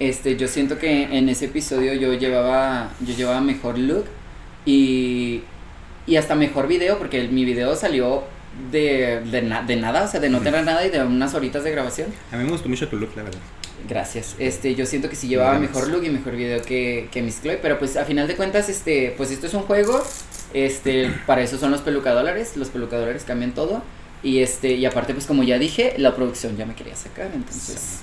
este, yo siento que en ese episodio yo llevaba, yo llevaba mejor look y, y hasta mejor video, porque el- mi video salió de, de, na- de nada, o sea, de no tener nada y de unas horitas de grabación. a mí me gustó mucho tu look, la verdad. Gracias. Este, yo siento que sí llevaba Gracias. mejor look y mejor video que, que Miss Chloe, pero pues a final de cuentas, este, pues esto es un juego, este, para eso son los pelucadólares, los pelucadólares cambian todo, y este, y aparte pues como ya dije, la producción ya me quería sacar, entonces,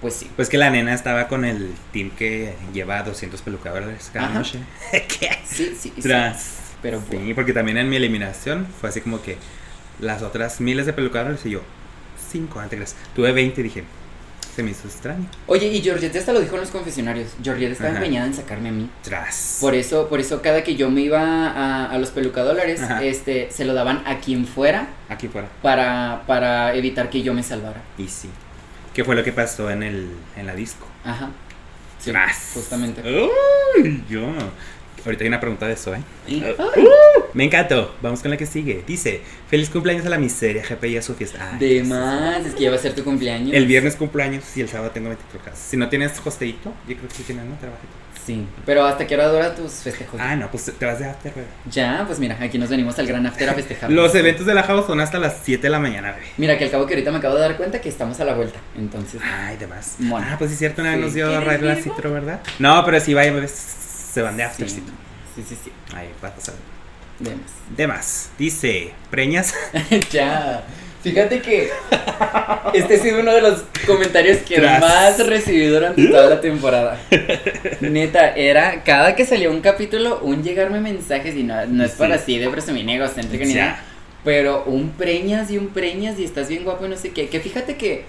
pues sí. Pues que la nena estaba con el team que lleva 200 pelucadores cada Ajá. noche. ¿Qué? Sí, sí, sí. Tras. Pero. Sí, porque también en mi eliminación fue así como que las otras miles de pelucadores y yo, 5, antes. Tuve 20 y dije, se me hizo extraño. Oye, y Georgette hasta lo dijo en los confesionarios, Georgette estaba Ajá. empeñada en sacarme a mí. Tras. Por eso, por eso cada que yo me iba a, a los pelucadólares, Ajá. este, se lo daban a quien fuera Aquí fuera. para, para evitar que yo me salvara. Y sí. ¿Qué fue lo que pasó en, el, en la disco? Ajá. Sí, Tras. justamente. Uy, yo. Ahorita hay una pregunta de eso, ¿eh? Ay, Me encantó. Vamos con la que sigue. Dice: Feliz cumpleaños a la miseria, GPI a su fiesta. Ay, de más, es que ya va a ser tu cumpleaños. El viernes cumpleaños y el sábado tengo 24 casas. Si no tienes hosteito, yo creo que sí tienes, ¿no? Trabajito. Sí, pero ¿hasta qué hora dura tus festejos? Ah, no, pues te vas de after, bebé. Ya, pues mira, aquí nos venimos al gran after a festejar. Los eventos de la house son hasta las 7 de la mañana, bebé. Mira, que al cabo que ahorita me acabo de dar cuenta que estamos a la vuelta, entonces... Ay, demás. Bueno. Ah, pues sí, es cierto, una vez Sí. nos dio ¿Quieres raid la citro, ¿verdad? No, pero sí, vaya, bebés, se van de sí, aftercito. sí, sí, sí, Ahí va a pasar. de más. Demás. Dice: Preñas. ya. Fíjate que este ha sido uno de los comentarios que Tras. más recibí durante toda la temporada. Neta, era cada que salía un capítulo, un llegarme mensajes y no, no es para así de presumir egocéntrico ni nada. Pero un preñas y un preñas y estás bien guapo y no sé qué. Que fíjate que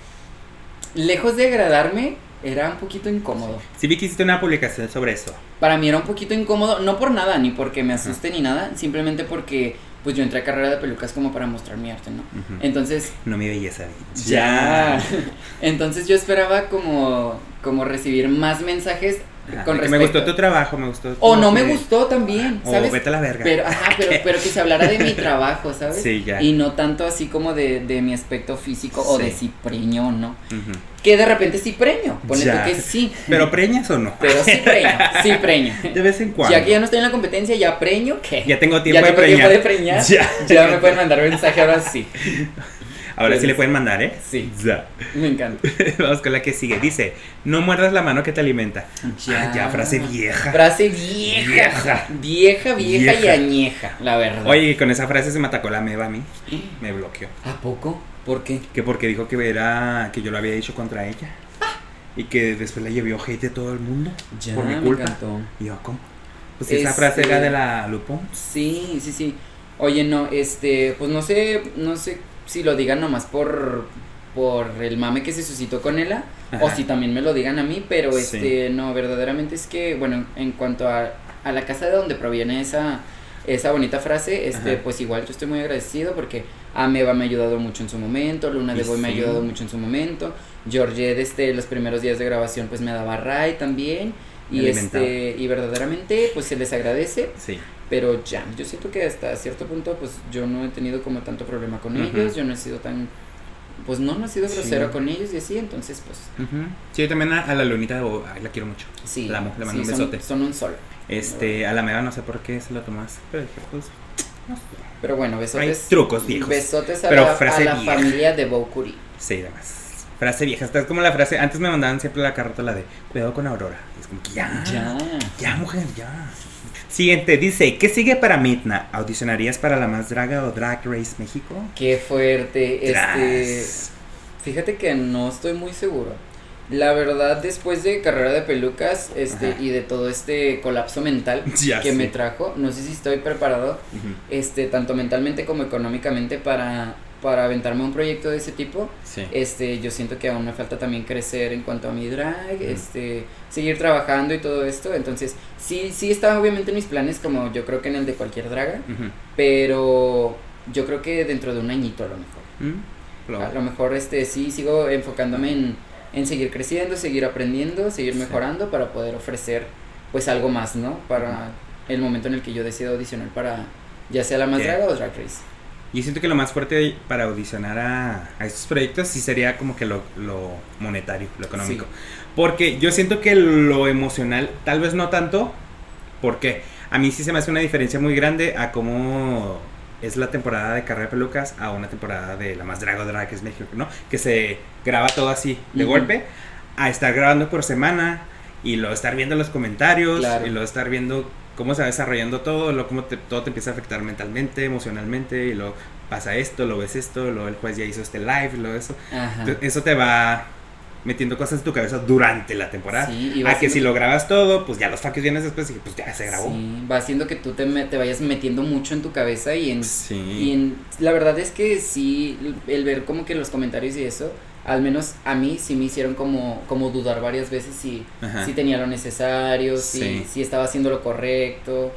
lejos de agradarme, era un poquito incómodo. Sí vi que hiciste una publicación sobre eso. Para mí era un poquito incómodo, no por nada, ni porque me asuste ni nada, simplemente porque pues yo entré a carrera de pelucas como para mostrar mi arte, ¿no? Entonces, No mi belleza. ya. Entonces yo esperaba como, como recibir más mensajes Ajá, con respecto. me gustó tu trabajo, me gustó. O no me gustó también, O ¿sabes? vete a la verga. Pero, ajá, pero, pero que se hablara de mi trabajo, ¿sabes? Sí, ya. Y no tanto así como de, de mi aspecto físico o de si preño o no. Que de repente sí preño, ponle Ya. tú que sí. Pero preñas o no. Pero sí preño, sí preño. De vez en cuando. Ya que ya no estoy en la competencia, ya preño, ¿qué? Ya tengo tiempo ya de tengo tiempo preñar. de preñar. Ya. Ya me pueden mandar mensaje ahora sí. Ahora sí Pues- le pueden mandar, ¿eh? Sí. Ya. Me encanta. Vamos con la que sigue. Dice: No muerdas la mano que te alimenta. Ah, ya, frase vieja. Frase vieja. Vieja. Vieja, vieja, y añeja, la verdad. Oye, y con esa frase se me atacó la meba a mí. Me bloqueó. ¿A poco? ¿Por qué? Que porque dijo que era que yo lo había dicho contra ella. Y que después le llevó hate de todo el mundo. Ya, por mi culpa. Y yo, ¿cómo? Pues si esa Este- frase era de la Lupo. Sí, sí, sí. Oye, no, este, pues no sé, no sé si lo digan nomás por por el mame que se suscitó con ella o si también me lo digan a mí, pero Sí. este, no, verdaderamente es que, bueno, en cuanto a, a la casa de donde proviene esa esa bonita frase, este, Ajá. pues igual yo estoy muy agradecido porque Ameba me ha ayudado mucho en su momento, Luna de Boy me ha ayudado mucho en su momento, Georgette, este, los primeros días de grabación pues me daba ray también y este y verdaderamente pues se les agradece Sí. pero ya, yo siento que hasta cierto punto, pues yo no he tenido como tanto problema con ellos, yo no he sido tan, pues no, no he sido Sí. grosero con ellos y así, entonces pues. Sí, yo también a, a la lunita oh, la quiero mucho. sí. La amo, le mando sí, un son- besote. Son, un sol. Este, a la meba no sé por qué se lo tomas. Pero pues, no sé. Pero bueno, besotes. Hay trucos viejos. Besotes a Pero la, a la vieja. familia de Bokuri. Sí, demás. Frase vieja. Esta es como la frase. Antes me mandaban siempre la carta la de cuidado con Aurora. Es como que ya. Ya. Ya, mujer, ya. Siguiente, dice, ¿qué sigue para Midna? ¿Audicionarías para la más draga o Drag Race México? Qué fuerte. Este, fíjate que no estoy muy seguro. La verdad, después de carrera de pelucas, este, Ajá. y de todo este colapso mental Ya que me trajo, no sé si estoy preparado este, tanto mentalmente como económicamente para, para aventarme un proyecto de ese tipo. Sí. Este, yo siento que aún me falta también crecer en cuanto a mi drag, este, seguir trabajando y todo esto. Entonces, sí, sí está obviamente en mis planes, como yo creo que en el de cualquier draga, pero yo creo que dentro de un añito a lo mejor. Mm, A lo mejor este sí sigo enfocándome en, en seguir creciendo, seguir aprendiendo, seguir Sí. mejorando para poder ofrecer pues algo más, ¿no? Para el momento en el que yo decida audicionar para ya sea la más draga o drag race. Yo siento que lo más fuerte para audicionar a, a estos proyectos sí sería como que lo, lo monetario, lo económico. Porque yo siento que lo emocional, tal vez no tanto, porque a mí sí se me hace una diferencia muy grande a cómo es la temporada de Carrera de Pelucas a una temporada de La Más Draga o Drag que es México, ¿no? Que se graba todo así de golpe, a estar grabando por semana y luego estar viendo los comentarios Claro. y luego estar viendo cómo se va desarrollando todo, luego cómo te- todo te empieza a afectar mentalmente, emocionalmente y luego pasa esto, lo ves esto, luego el juez ya hizo este live, luego eso. Ajá. Eso te va metiendo cosas en tu cabeza durante la temporada. Sí, a que si lo grabas todo, pues ya los faques vienes después y pues ya se grabó. Sí, va haciendo que tú te, vayas metiendo mucho en tu cabeza y en, Sí. y en... La verdad es que sí, el ver como que los comentarios y eso, al menos a mí sí me hicieron como, como dudar varias veces si, si tenía lo necesario, si, si estaba haciendo lo correcto,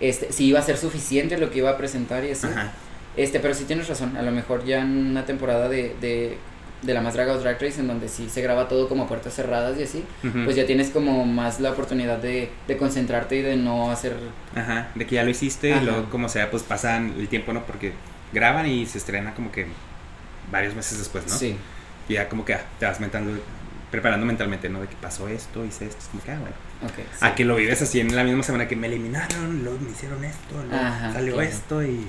este, si iba a ser suficiente lo que iba a presentar y así. Ajá. Este, pero sí tienes razón, a lo mejor ya en una temporada de, de, de la más draga o drag race en donde sí se graba todo como a puertas cerradas y así, pues ya tienes como más la oportunidad de, de concentrarte y de no hacer Ajá. De que ya lo hiciste Ajá. y luego como sea, pues pasan el tiempo, ¿no? Porque graban y se estrena como que varios meses después, ¿no? Sí, Y ya como que ah, te vas mentando, preparando mentalmente, ¿no? De que pasó esto, hice esto, es como que, ah, bueno. ok. sí. A que lo vives así en la misma semana que me eliminaron, luego me hicieron esto, luego Ajá, salió claro. esto y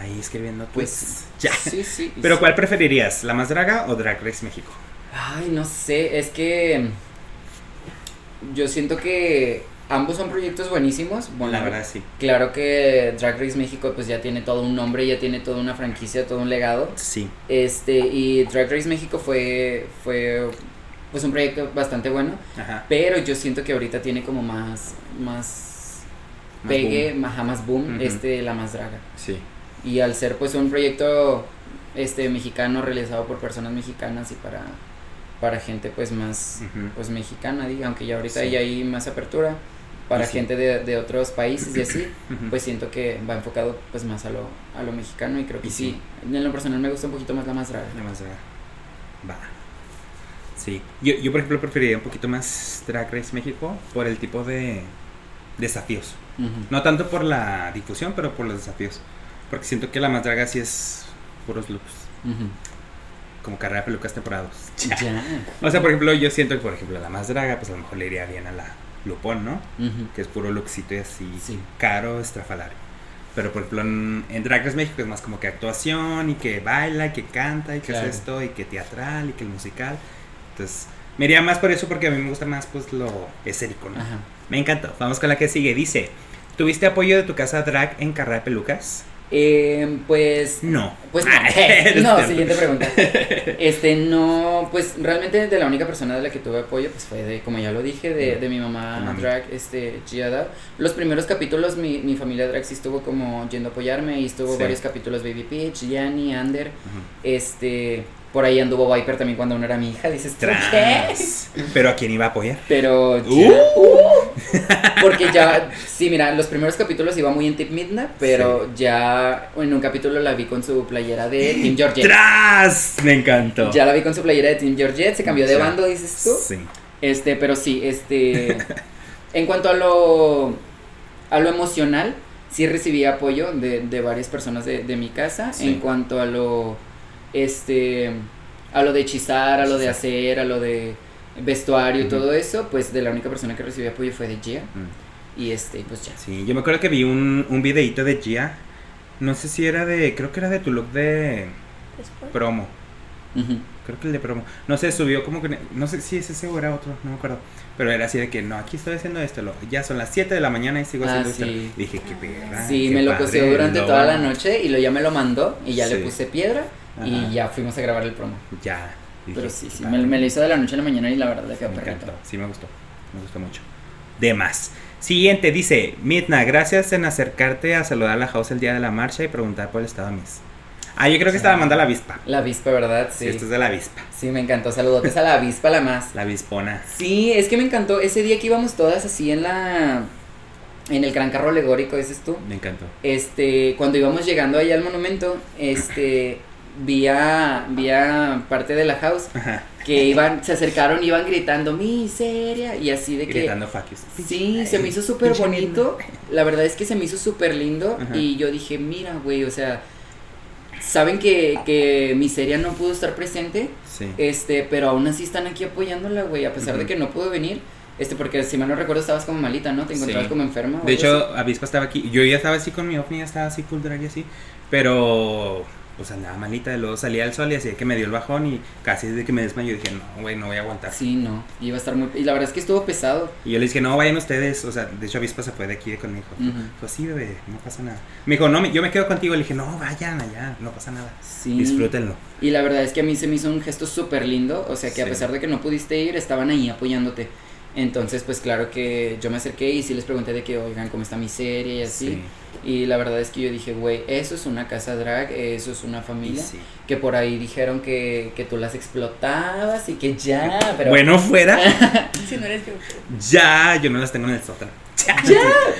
ahí escribiendo Pues pues ya. Sí, sí. Pero sí. ¿cuál preferirías? ¿La más draga o Drag Race México? Ay, no sé, es que yo siento que ambos son proyectos buenísimos. Bueno, la verdad sí. Claro que Drag Race México pues ya tiene todo un nombre, ya tiene toda una franquicia, todo un legado. Sí. Este, y Drag Race México fue fue pues un proyecto bastante bueno, Ajá. pero yo siento que ahorita tiene como más más Más pegue, boom. más, más boom, este la más draga. Sí. Y al ser pues un proyecto este mexicano realizado por personas mexicanas y para para gente pues más pues mexicana, diga, aunque ya ahorita Sí. ya hay más apertura para sí. gente de, de otros países y así, pues siento que va enfocado pues más a lo a lo mexicano y creo que Y sí. sí. En lo personal me gusta un poquito más la más draga. La más draga. Va. Sí. Yo, yo, por ejemplo, preferiría un poquito más Drag Race México por el tipo de desafíos. No tanto por la difusión, pero por los desafíos. Porque siento que la más draga sí es puros looks. Como carrera de pelucas temporados. Ya. O sea, por ejemplo, yo siento que, por ejemplo, la más draga, pues a lo mejor le iría bien a la Lupón, ¿no? Ujú. Que es puro lookcito y así Sí. caro, estrafalario. Pero por ejemplo en, en Drag Race México es más como que actuación y que baila y que canta y que Claro. es esto y que teatral y que el musical. Entonces me iría más por eso porque a mí me gusta más pues lo escénico, ¿no? Ajá. Me encantó. Vamos con la que sigue. Dice, ¿tuviste apoyo de tu casa drag en carrera de pelucas? Eh, pues No. Pues no, Ah, no, siguiente pregunta. Este, no, pues realmente de la única persona de la que tuve apoyo, pues fue de, como ya lo dije, de, de mi mamá mami. drag, este, Gia Dao. Los primeros capítulos, mi, mi familia drag sí estuvo como yendo a apoyarme y estuvo Sí. varios capítulos Baby Peach, Yanni, Ander, este, por ahí anduvo Viper también cuando no era mi hija, dices. Pero a quién iba a apoyar? Pero Uh. Porque ya, sí, mira, los primeros capítulos iba muy en Tip Midna, pero ya en un capítulo la vi con su playera de Team Georgette. ¡Tras! Me encantó. Ya la vi con su playera de Team Georgette, se cambió de Ya. bando, dices tú. Sí. Este, pero sí, este. en cuanto a lo. a lo emocional, sí recibí apoyo de, de varias personas de, de mi casa. Sí. En cuanto a lo. Este. a lo de hechizar, a lo de hacer, a lo de vestuario y todo eso, pues de la única persona que recibí apoyo fue de Gia. Mm. Y este, pues ya. Sí, yo me acuerdo que vi un, un videito de Gia. No sé si era de. Creo que era de tu look de promo. Creo que el de promo. No sé, subió como que. No sé si es ese o era otro, no me acuerdo. Pero era así de que no, aquí estoy haciendo esto. Lo, ya son las 7 de la mañana y sigo Ah, haciendo sí. esto. Dije, qué perra. Sí, qué me lo cosió durante lo- toda la noche y lo ya me lo mandó y ya le puse piedra Ajá. y ya fuimos a grabar el promo. Ya. Dije, Pero sí, sí, padre. me, me lo hizo de la noche a la mañana y la verdad le quedó Me perfecto. encantó. Sí, me gustó. Me gustó mucho. De más. Siguiente, dice, Midna, gracias en acercarte a saludar a la house el día de la marcha y preguntar por el estado de Miss. Ah, yo creo que esta la manda la avispa. La avispa, ¿verdad? Sí. Sí. Esto es de la avispa. Sí, me encantó. Saludotes a la avispa, la más. La avispona. Sí, es que me encantó. Ese día que íbamos todas así en la. En el gran carro alegórico, dices tú. Me encantó. Este, cuando íbamos llegando allá al monumento, este, vi a, vi a parte de la house Ajá. que iban, se acercaron, iban gritando miseria y así de que. Gritando fuck you. Sí, se me hizo súper bonito. La verdad es que se me hizo súper lindo. Ajá. Y yo dije, mira, güey, o sea, saben que, que Miseria no pudo estar presente. Sí. Este, pero aún así están aquí apoyándola, güey, a pesar de que no pudo venir. Este, porque si mal no recuerdo estabas como malita, ¿no? Te encontrabas Sí. como enferma. De hecho, Avispa estaba aquí. Yo ya estaba así con mi ovni, ya estaba así cultural y así. Pero, pues andaba malita. Luego salía el sol y así que me dio el bajón y casi desde que me desmayó dije, no, güey, no voy a aguantar. Sí, no, iba a estar muy... Y la verdad es que estuvo pesado. Y yo le dije, no, vayan ustedes. O sea, de hecho, Avispa se fue de aquí conmigo. Ujú. Pues sí, bebé, no pasa nada. Me dijo, no, yo me quedo contigo. Le dije, no, vayan allá, no pasa nada. Sí. Disfrútenlo. Y la verdad es que a mí se me hizo un gesto súper lindo. O sea, que a pesar de que no pudiste ir, estaban ahí apoyándote. Entonces, pues claro que yo me acerqué y sí les pregunté de que, oigan, ¿cómo está mi serie? Y así. Sí. Y la verdad es que yo dije, güey, eso es una casa drag, eso es una familia. sí. Que por ahí dijeron que, que tú las explotabas y que ya, pero... Bueno, fuera. Si no eres yo. ya, yo no las tengo en el sótano.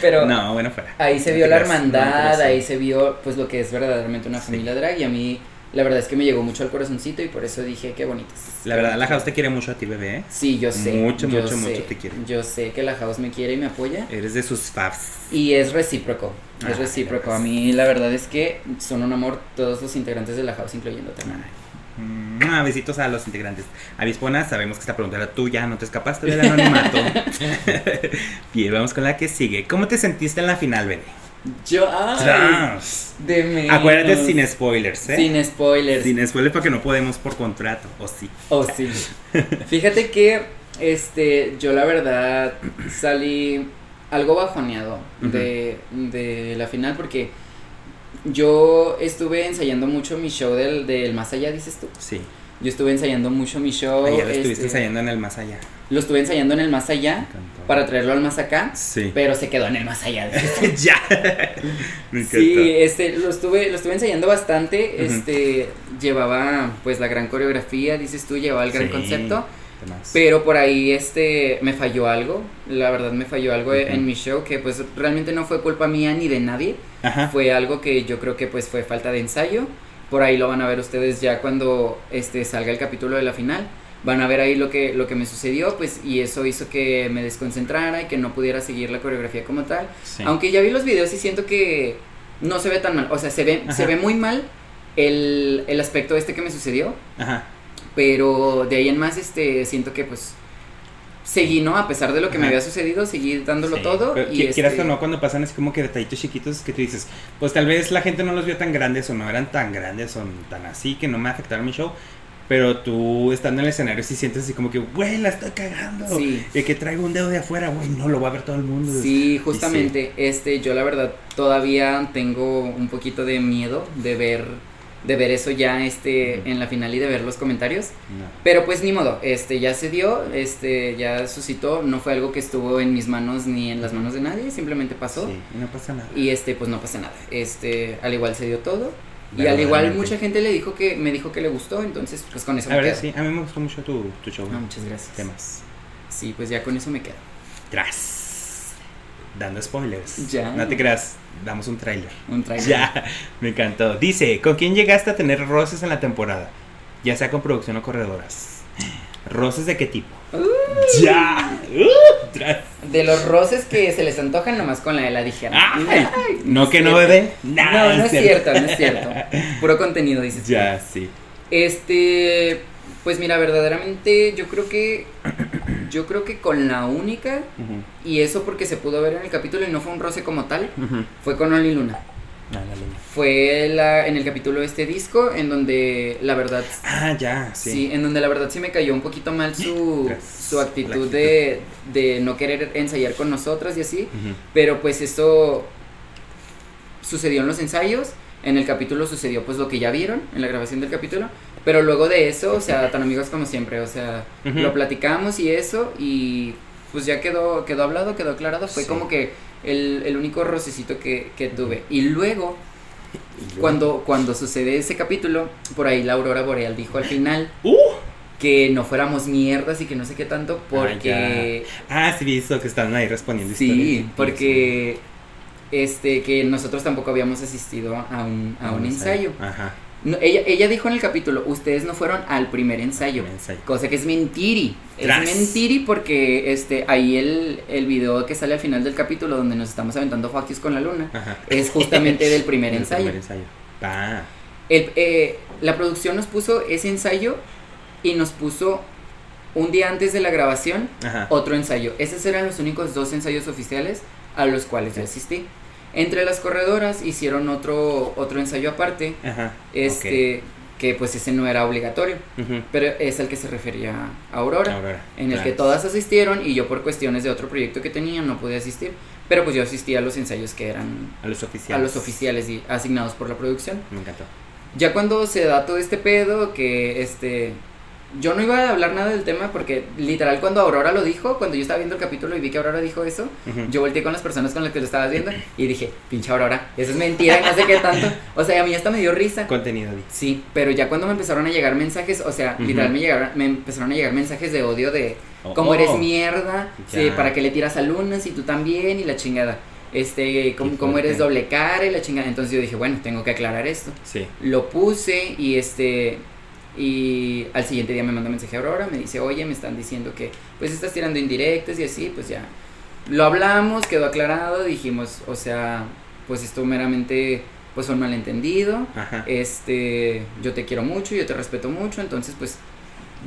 pero No, bueno, fuera. ahí se No vio la creas, hermandad, ahí se vio pues lo que es verdaderamente una Sí. familia drag y a mí la verdad es que me llegó mucho al corazoncito y por eso dije, qué bonitas. La verdad, la house te quiere mucho a ti, bebé. ¿eh? Sí, yo sé. Mucho, yo mucho, sé, mucho te quiere. Yo sé que la house me quiere y me apoya. Eres de sus faves. Y es recíproco, es Ay, recíproco. A mí la verdad es que son un amor todos los integrantes de la house, incluyéndote. Mm, ah, besitos a los integrantes. Avispona, sabemos que esta pregunta era tuya, no te escapaste del anonimato. Bien, vamos con la que sigue. ¿Cómo te sentiste en la final, bebé? Yo, ay, Tras. de menos. Acuérdate sin spoilers, ¿eh? Sin spoilers. Sin spoilers porque no podemos por contrato, o sí. Oh, sí. Fíjate que, este, yo la verdad salí algo bajoneado de, de la final porque yo estuve ensayando mucho mi show del, del más allá, dices tú. Sí. Yo estuve ensayando mucho mi show. Ayer lo estuviste este, ensayando en el más allá. Lo estuve ensayando en el más allá para traerlo al más acá, Sí. pero se quedó en el más allá. ya. Me. Sí, este, lo estuve, lo estuve ensayando bastante, este, llevaba pues la gran coreografía, dices tú, llevaba el gran Sí. concepto, Demás. pero por ahí este, me falló algo, la verdad me falló algo en mi show que pues realmente no fue culpa mía ni de nadie, Ajá. fue algo que yo creo que pues fue falta de ensayo, por ahí lo van a ver ustedes ya cuando este, salga el capítulo de la final. Van a ver ahí lo que, lo que me sucedió, pues, y eso hizo que me desconcentrara y que no pudiera seguir la coreografía como tal. Sí. Aunque ya vi los videos y siento que no se ve tan mal. O sea, se ve, se ve muy mal el, el aspecto este que me sucedió. Ajá. Pero de ahí en más, este, siento que pues seguí, ¿no? A pesar de lo que me había sucedido, seguí dándolo Sí, todo. pero y qui- quieras este, o no, cuando pasan así como que detallitos chiquitos que tú dices, pues tal vez la gente no los vio tan grandes o no eran tan grandes o tan así que no me afectaron mi show. Pero tú estando en el escenario sí sientes así como que, güey, la estoy cagando. Sí. Y que traigo un dedo de afuera, güey, no lo va a ver todo el mundo. Sí, justamente, este, yo la verdad todavía tengo un poquito de miedo de ver, de ver eso ya, este, en la final y de ver los comentarios. No. Pero pues ni modo, este ya se dio, este ya suscitó, no fue algo que estuvo en mis manos ni en las manos de nadie, simplemente pasó Sí, y no pasa nada. y este pues no pasa nada. Este, al igual se dio todo y al igual mucha gente le dijo que me dijo que le gustó, entonces pues con eso me verdad, quedo. sí, a mí me gustó mucho tu, tu show. Ah, muchas gracias. Temas. Sí, pues ya con eso me quedo. Tras. Dando spoilers. Ya. No te creas, damos un tráiler. Un trailer. Ya, me encantó. Dice, ¿con quién llegaste a tener roces en la temporada? Ya sea con producción o corredoras. ¿Roces de qué tipo? Ya. Uh. De los roces que se les antojan nomás con la de la dijeron. Ay, no que no, bebé. No, no es cierto, no es cierto. Puro contenido, dices. tú. Ya, sí. Este, pues mira, verdaderamente yo creo que yo creo que con la única y eso porque se pudo ver en el capítulo y no fue un roce como tal, fue con Only Luna. Ah, la luna. Fue la, en el capítulo de este disco en donde la verdad Ah, ya, sí. sí. en donde la verdad sí me cayó un poquito mal su, su actitud actitud. de, de no querer ensayar con nosotras y así, pero pues eso sucedió en los ensayos, en el capítulo sucedió pues lo que ya vieron, en la grabación del capítulo, pero luego de eso, o sea, tan amigos como siempre, o sea, lo platicamos y eso, y pues ya quedó, quedó hablado, quedó aclarado, fue Sí. como que el, el único rocecito que, que tuve. Y luego, Y luego- Cuando, cuando sucede ese capítulo, por ahí la Aurora Boreal dijo al final ¡Uh! que no fuéramos mierdas y que no sé qué tanto, porque... Ah, sí, visto que están ahí respondiendo sí, historias. porque... Este, que nosotros tampoco habíamos asistido a un, a un ensayo. Ajá. No, ella, ella dijo en el capítulo, ustedes no fueron al primer ensayo. Cosa que es mentiri. Tras. Es mentiri porque este, ahí el, el video que sale al final del capítulo donde nos estamos aventando facios con la luna Ajá. es justamente del primer ensayo. primer ensayo. Va. El- eh, la producción nos puso ese ensayo y nos puso un día antes de la grabación Ajá. otro ensayo. Esos eran los únicos dos ensayos oficiales a los cuales yo asistí. Entre las corredoras hicieron otro, otro ensayo aparte, Ajá. este, que pues ese no era obligatorio, pero es el que se refería a Aurora. Aurora. en el que todas asistieron y yo por cuestiones de otro proyecto que tenía no pude asistir, pero pues yo asistí a los ensayos que eran A los a oficiales. los oficiales y asignados por la producción. Me encantó. Ya cuando se da todo este pedo que este yo no iba a hablar nada del tema porque literal cuando Aurora lo dijo, cuando yo estaba viendo el capítulo y vi que Aurora dijo eso, yo volteé con las personas con las que lo estabas viendo y dije, pinche Aurora, eso es mentira, y no sé qué tanto. O sea, a mí hasta me dio risa. Contenido. Sí, pero ya cuando me empezaron a llegar mensajes, o sea, literal me llegaron, me empezaron a llegar mensajes de odio de Oh, cómo oh. eres mierda, sí, para que le tiras a lunas y tú también y la chingada. Este, cómo, Qué cómo eres doble cara y la chingada. Entonces yo dije, bueno, tengo que aclarar esto. Sí. Lo puse y este y al siguiente día me manda mensaje Aurora, me dice, "Oye, me están diciendo que pues estás tirando indirectas y así, pues ya lo hablamos, quedó aclarado, dijimos, o sea, pues esto meramente pues fue un malentendido. Ajá. Este, yo te quiero mucho, yo te respeto mucho, entonces pues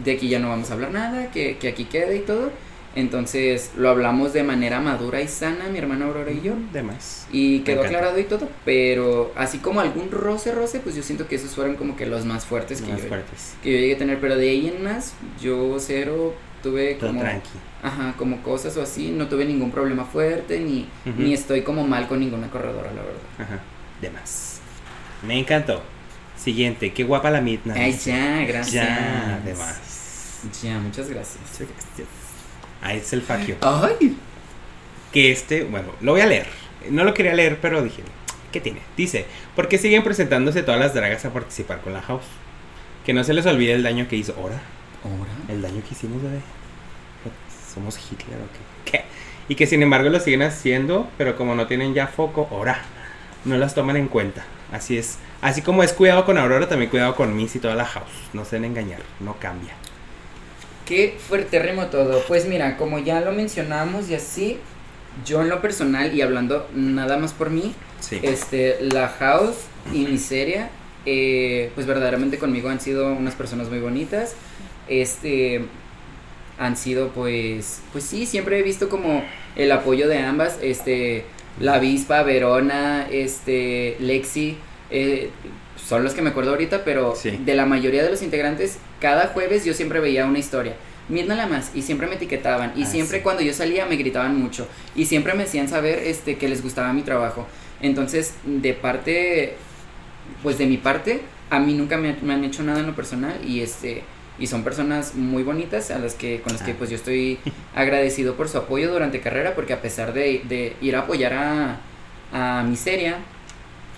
de aquí ya no vamos a hablar nada, que, que aquí quede y todo. Entonces lo hablamos de manera madura y sana, mi hermana Aurora y yo. De más. Y quedó aclarado y todo, pero así como algún roce, roce, pues yo siento que esos fueron como que los más fuertes que, Más yo, fuertes. que yo llegué a tener, pero de ahí en más, yo cero tuve Todo como, tranqui. ajá, como cosas o así, no tuve ningún problema fuerte, ni, ni estoy como mal con ninguna corredora, la verdad. Ajá. De más. Me encantó. Siguiente. Qué guapa la Midnight. Ay, ya, gracias. Ya, de más. Ya, muchas gracias. Ahí es el faquio. Ay, Que este, bueno, lo voy a leer. No lo quería leer, pero dije, ¿qué tiene? Dice, ¿por qué siguen presentándose todas las dragas a participar con la house? Que no se les olvide el daño que hizo. ¿Ahora? ahora. El daño que hicimos, bebé. ¿Somos Hitler o qué? ¿Qué? Y que sin embargo lo siguen haciendo, pero como no tienen ya foco, ahora no las toman en cuenta. Así es. Así como es cuidado con Aurora, también cuidado con Miss y toda la house. No se den engañar, no cambia. Qué fuertérrimo todo. Pues mira, como ya lo mencionamos y así, yo en lo personal y hablando nada más por mí, Sí. este, la house y miseria, eh, pues verdaderamente conmigo han sido unas personas muy bonitas. Este, han sido pues, pues sí, siempre he visto como el apoyo de ambas, este, la avispa, Verona, este, Lexi, eh, son los que me acuerdo ahorita, pero Sí. de la mayoría de los integrantes, cada jueves yo siempre veía una historia. Mirna la más, y siempre me etiquetaban, y Ah, siempre sí. cuando yo salía me gritaban mucho, y siempre me hacían saber este, que les gustaba mi trabajo. Entonces, de parte, pues de mi parte, a mí nunca me, me han hecho nada en lo personal, y este, y son personas muy bonitas a las que, con las que Ah. pues yo estoy agradecido por su apoyo durante carrera, porque a pesar de, de ir a apoyar a, a Miseria,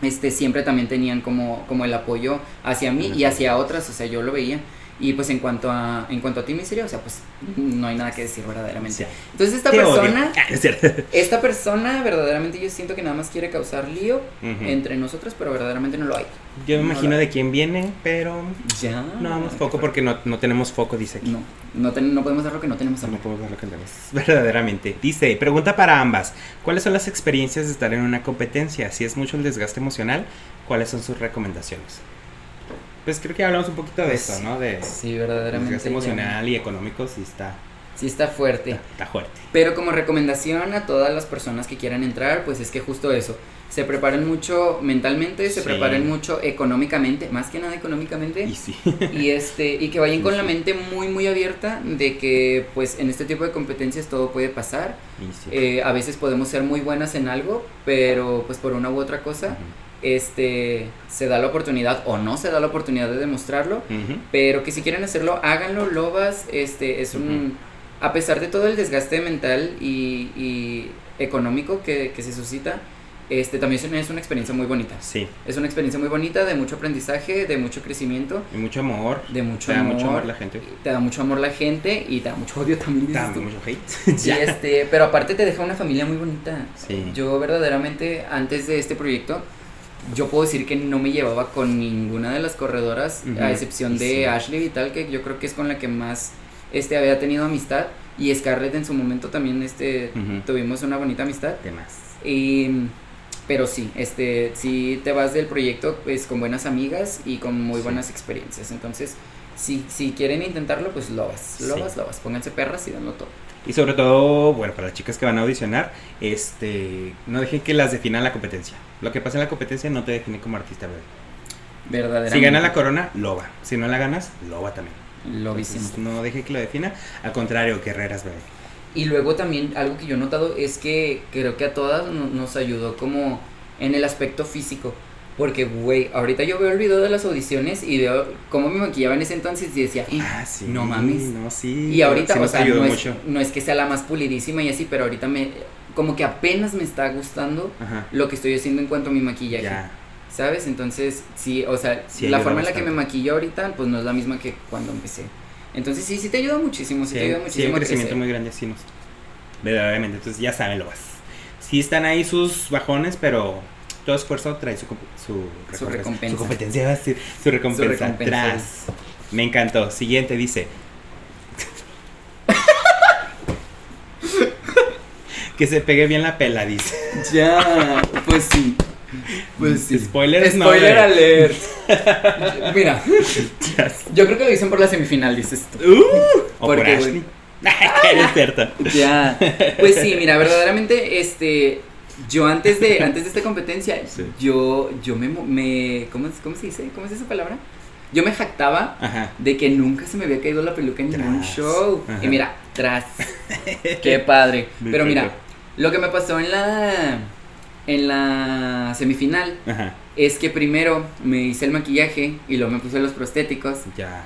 este, siempre también tenían como, como el apoyo hacia mí y hacia otras, o sea, yo lo veía. Y pues en cuanto a, en cuanto a ti, Miseria, o sea, pues no hay nada que decir verdaderamente. Sí. Entonces esta Te persona, Ah, esta persona verdaderamente yo siento que nada más quiere causar lío entre nosotros, pero verdaderamente no lo hay. Yo me No imagino de quién viene, pero Ya. no damos foco porque no, no tenemos foco, dice aquí. No, no, ten- no podemos dar lo que no tenemos No podemos ver lo que tenemos. Verdaderamente. Dice, pregunta para ambas. ¿Cuáles son las experiencias de estar en una competencia? Si es mucho el desgaste emocional, ¿cuáles son sus recomendaciones? Pues creo que hablamos un poquito de Pues, eso, ¿no? De Sí, verdaderamente. emocional y económico, sí está, Sí está fuerte. está, está fuerte. Pero como recomendación a todas las personas que quieran entrar, pues es que justo eso, se preparen mucho mentalmente, se Sí. preparen mucho económicamente, más que nada económicamente, Y sí. y este y que vayan Sí, con la mente muy muy abierta de que pues en este tipo de competencias todo puede pasar. Eh, a veces podemos ser muy buenas en algo, pero pues por una u otra cosa. Este se da la oportunidad o no se da la oportunidad de demostrarlo, pero que si quieren hacerlo, háganlo, lobas, este es un a pesar de todo el desgaste mental y, y económico que, que se suscita, este también es una- experiencia muy bonita. Sí. Es una experiencia muy bonita, de mucho aprendizaje, de mucho crecimiento, Y mucho amor. de mucho Te da amor. mucho amor la gente. Te da mucho amor la gente y te da mucho odio también. dices Da mucho hate. Sí, este, pero aparte te deja una familia muy bonita. Sí. Yo verdaderamente antes de este proyecto yo puedo decir que no me llevaba con ninguna de las corredoras a excepción de Sí. Ashley Vital que yo creo que es con la que más este había tenido amistad y Scarlett en su momento también este tuvimos una bonita amistad ¿Qué más? y pero sí, este, si te vas del proyecto pues con buenas amigas y con muy Sí. buenas experiencias. Entonces, si, si quieren intentarlo, pues lo vas, lo Sí. vas, lo vas. Pónganse perras y danlo todo. Y sobre todo, bueno, para las chicas que van a audicionar, este, no dejen que las defina la competencia. Lo que pasa en la competencia no te define como artista, bebé. Verdaderamente. Si gana la corona, loba. Si no la ganas, loba también. Lobísimo. Entonces, no deje que lo defina. Al contrario, guerreras, bebé. Y luego también algo que yo he notado es que creo que a todas no- nos ayudó como en el aspecto físico. Porque, güey, ahorita yo veo el video de las audiciones y veo cómo me maquillaba en ese entonces y decía, Ah, sí. no mames. No, sí. Y ahorita, sí o sea, no es, mucho. no es que sea la más pulidísima y así, pero ahorita me, como que apenas me está gustando Ajá. lo que estoy haciendo en cuanto a mi maquillaje. Ya. ¿Sabes? Entonces, sí, o sea, Sí, la forma en la que me maquillo ahorita, pues no es la misma que cuando empecé. Entonces, sí, sí te ayuda muchísimo, sí, Sí, te ayuda sí, muchísimo. un crecimiento crecer. muy grande, sí nos. Verdaderamente. Entonces, ya saben, lobas. Sí están ahí sus bajones, pero todo esfuerzo trae su, su, Su recompensa. Su competencia, decir, su recompensa. recompensa. Tras. Me encantó. Siguiente dice. que se pegue bien la pela, dice. Ya, pues sí. Pues sí. Spoilers, no, Spoiler güey. alert. Mira, yo creo que lo dicen por la semifinal, dices tú. Uh, o ¿Por por Ashley. Eres cierto. Ya. Pues sí, mira, verdaderamente, este. Yo antes de, antes de esta competencia, Sí. yo, yo me, me ¿cómo, ¿cómo se dice? ¿Cómo es esa palabra? Yo me jactaba Ajá. de que nunca se me había caído la peluca en ningún show. Ajá. Y mira, tras. Qué padre. Pero mira, lo que me pasó en la en la semifinal Ajá. es que primero me hice el maquillaje y luego me puse los prostéticos Ya.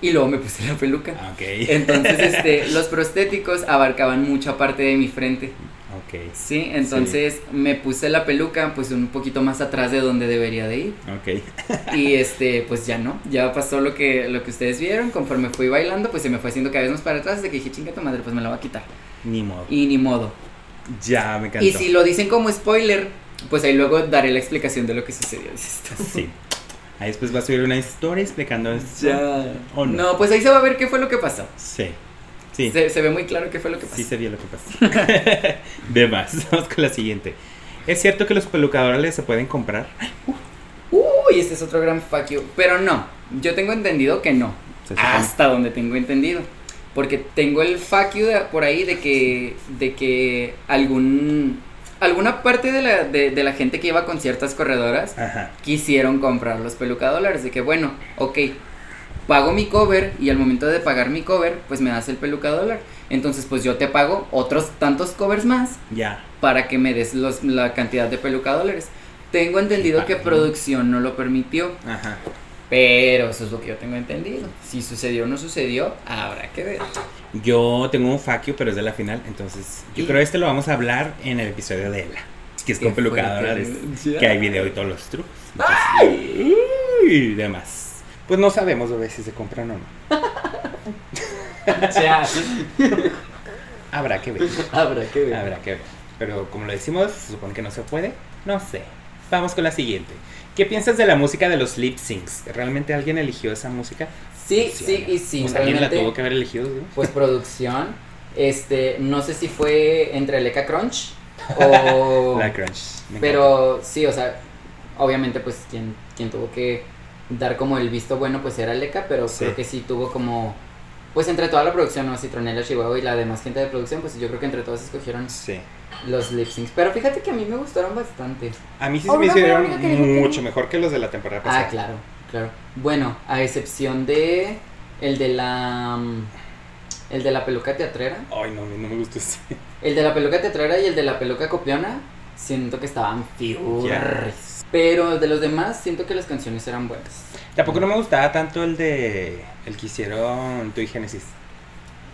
y luego me puse la peluca. Ok. Entonces, este, los prostéticos abarcaban mucha parte de mi frente. Ok. Sí, entonces me puse la peluca pues un poquito más atrás de donde debería de ir. Ok. Y este, pues ya no, ya pasó lo que, lo que ustedes vieron, conforme fui bailando, pues se me fue haciendo cada vez más para atrás, de que dije, chinga tu madre, pues me la va a quitar. Ni modo. Y ni modo. Ya, me encantó. Y si lo dicen como spoiler, pues ahí luego daré la explicación de lo que sucedió. Sí. Ahí después va a subir una historia explicando esto. ¿O no? no? pues ahí se va a ver qué fue lo que pasó. Sí. Sí. Se, se ve muy claro qué fue lo que pasó. Sí se vio lo que pasó. De más. Vamos con la siguiente. ¿Es cierto que los pelucadores se pueden comprar? Uy, este es otro gran fuck you. Pero no, yo tengo entendido que no. Hasta donde tengo entendido. Porque tengo el fuck you de- por ahí de que, de que algún, alguna parte de la, de, de la gente que iba con ciertas corredoras Ajá. quisieron comprar los pelucadólares. De que, bueno, ok, pago mi cover y al momento de pagar mi cover, pues me das el pelucadólar. Entonces, pues yo te pago otros tantos covers más Ya. para que me des los, la cantidad de pelucadólares. Tengo entendido que producción no lo permitió, Ajá. pero eso es lo que yo tengo entendido. Si sucedió o no sucedió, habrá que ver. Yo tengo un facio, pero es de la final. Entonces, yo Y- creo que este lo vamos a hablar en el episodio de Ebla. Que es con pelucadores. Ya. Que hay video y todos los trucos. Entonces, uy, demás. Pues no sabemos a ver si se compran o no. Ya, Habrá que ver. habrá que ver. Habrá que ver. Pero como lo decimos, se supone que no se puede. No sé. Vamos con la siguiente. ¿Qué piensas de la música de los lip syncs? ¿Realmente alguien eligió esa música? Sí, sí y sí. Pues alguien la tuvo que haber elegido, ¿no? Pues producción. Este, no sé si fue entre Leca Crunch o. La crunch. Pero sí, o sea, obviamente pues quien, quien tuvo que dar como el visto bueno pues era Leca, pero Sí. creo que sí tuvo como, pues entre toda la producción, ¿no? Citronela, Chihuahua y la demás gente de producción, pues yo creo que entre todos escogieron. Sí. los lip syncs. Pero fíjate que a mí me gustaron bastante. A mí sí se me hicieron que mucho mejor que los de la temporada pasada. Ah, claro, claro. Bueno, a excepción de el de la... mm, El de la peluca teatrera. Ay, no, no me gustó ese. El de la peluca teatrera y el de la peluca copiona, siento que estaban fiurris. Pero de los demás, siento que las canciones eran buenas. Tampoco no me gustaba tanto el de. El que hicieron tú y Génesis.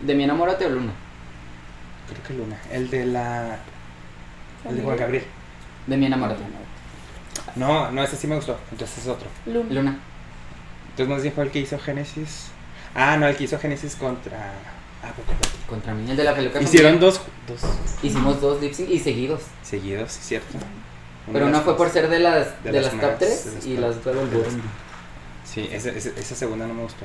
De mi enamórate o Luna. Creo que Luna. El de la. El de Juan Gabriel. De mi enamorado. No, no, ese sí me gustó. Entonces es otro. Luna. Luna. Entonces más bien fue el que hizo Génesis. Ah, no, el que hizo Génesis contra. Ah, ¿por qué? Contra mí. El de la peluca. Hicieron dos, dos Hicimos dos lip sync y seguidos. seguidos, sí, cierto. Pero Una fue por ser de las, de de, las top 3 de las y top- las las- Sí, esa, esa, esa segunda no me gustó.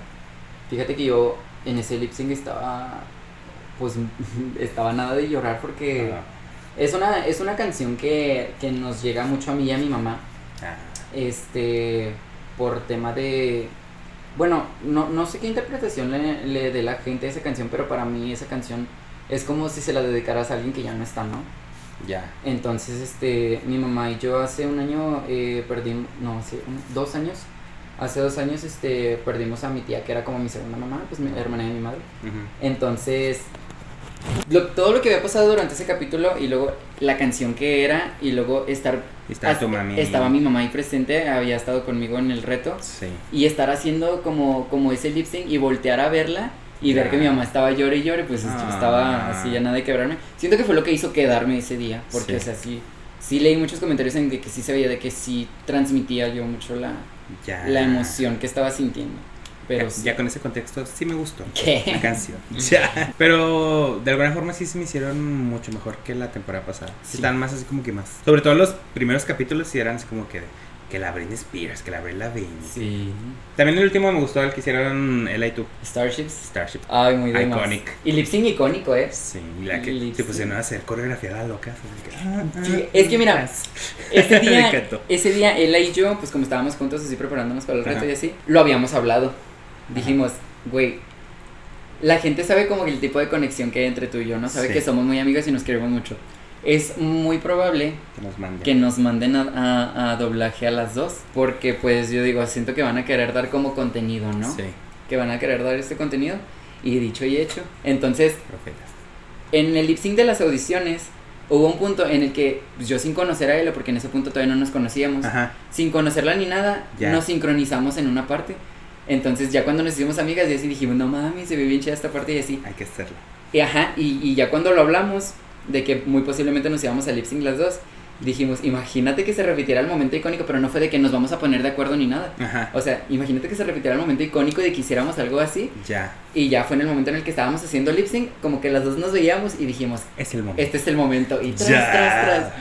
Fíjate que yo en ese lip sync estaba. Pues estaba nada de llorar porque Ah, es una, es una canción que, que nos llega mucho a mí y a mi mamá. ah, Este. Por tema de. Bueno, no, no sé qué interpretación le, le dé la gente a esa canción, pero para mí esa canción es como si se la dedicaras a alguien que ya no está, ¿no? ya. Entonces, este, mi mamá y yo hace un año eh, perdimos, no, hace un- dos años, hace dos años, este, perdimos a mi tía que era como mi segunda mamá, pues mi hermana de mi madre. Entonces, lo- todo lo que había pasado durante ese capítulo y luego la canción que era y luego estar, hasta- tu mami. estaba mi mamá ahí presente, había estado conmigo en el reto Sí. y estar haciendo como, como ese lip sync y voltear a verla y ver que mi mamá estaba llore y llore, pues Ah. estaba así ya nada de quebrarme. Siento que fue lo que hizo quedarme ese día, porque Sí. o sea, sí, sí leí muchos comentarios en de que sí se veía de que sí transmitía yo mucho la, la emoción que estaba sintiendo. Pero ya, con ese contexto sí me gustó. ¿Qué? La canción. Ya. Pero de alguna forma sí se me hicieron mucho mejor que la temporada pasada. Sí. Están más así como que más. Sobre todo los primeros capítulos sí eran así como que que la Britney Spears, que la Lavigne. Sí. También el último me gustó el que hicieron Ella y tú, Starships. Starship. Ay, muy más. Iconic. Y lip sync icónico, ¿eh? Sí, y la que Lip sync. pusieron a hacer coreografía la loca. ah, ah, Sí, es que mira, ese Me día, ese día, ella y yo, pues como estábamos juntos así preparándonos para el reto Ajá. y así, lo habíamos hablado. Dijimos, güey, la gente sabe como que el tipo de conexión que hay entre tú y yo, ¿no? Sabe Sí. que somos muy amigos y nos queremos mucho. Es muy probable que nos manden. que nos manden a, a- a doblaje a las dos, porque pues yo digo, siento que van a querer dar como contenido, ¿no? Sí, Que van a querer dar este contenido y dicho y hecho. Entonces, profetas. en el lip sync de las audiciones hubo un punto en el que pues, yo sin conocer a ella, porque en ese punto todavía no nos conocíamos, Ajá. sin conocerla ni nada, Ya. nos sincronizamos en una parte. Entonces ya cuando nos hicimos amigas y así dijimos, no mames, se ve bien chida esta parte y así. Hay que hacerlo. Y ajá, y, y ya cuando lo hablamos de que muy posiblemente nos íbamos a lip sync las dos, dijimos, imagínate que se repitiera el momento icónico, pero no fue de que nos vamos a poner de acuerdo ni nada. Ajá. O sea, imagínate que se repitiera el momento icónico de que hiciéramos algo así Ya. y ya fue en el momento en el que estábamos haciendo lip sync, como que las dos nos veíamos y dijimos, Es el momento. este es el momento y tras, Ya. tras, tras.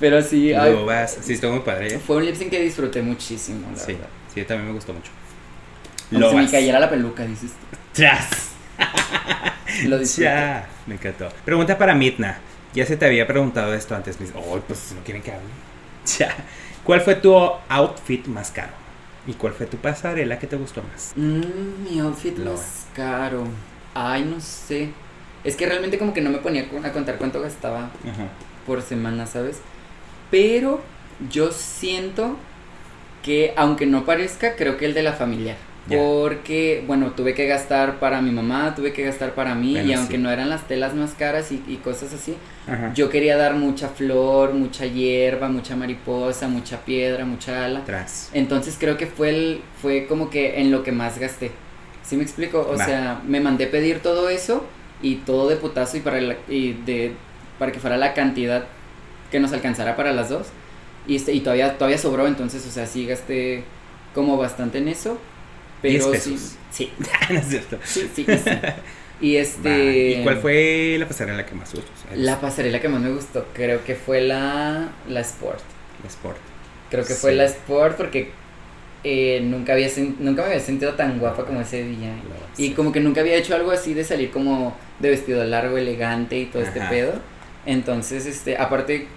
Pero sí, ay, vas. Sí, estuvo muy padre. ¿eh? fue un lip sync que disfruté muchísimo, la Sí, verdad. sí, también me gustó mucho. Como si me cayera la peluca, dices tú. Tras. Lo disfruté. Ya, me encantó. Pregunta para Mitna. Ya se te había preguntado esto antes. mis- Oh, pues no quieren que hable. Ya. ¿Cuál fue tu outfit más caro? ¿Y cuál fue tu pasarela que te gustó más? Mm, mi outfit Lo más caro. Ay, no sé. Es que realmente como que no me ponía a contar cuánto gastaba Ajá. por semana, ¿sabes? Pero yo siento que, aunque no parezca, creo que el de la familiar. Ya. Porque, bueno, tuve que gastar para mi mamá, tuve que gastar para mí, Bueno, y aunque sí. no eran las telas más caras y, y cosas así, Ajá. yo quería dar mucha flor, mucha hierba, mucha mariposa, mucha piedra, mucha ala. Tras. Entonces creo que fue el, fue como que en lo que más gasté. ¿Sí me explico? O Va. sea, me mandé pedir todo eso y todo de putazo y para la- y de para que fuera la cantidad que nos alcanzara para las dos. Y este, y todavía todavía sobró, entonces, o sea, sí gasté como bastante en eso. Pero 10 sí, pesos. sí, no es cierto. sí, sí, sí. Y este ¿Y cuál fue la pasarela que más gustó? la pasarela que más me gustó, creo que fue la la Sport. La Sport. Creo que fue la Sport porque eh, nunca, había nunca me había sentido tan guapa como ese día. Y como que nunca había hecho algo así de salir como de vestido largo, elegante y todo este pedo. Entonces, este, aparte,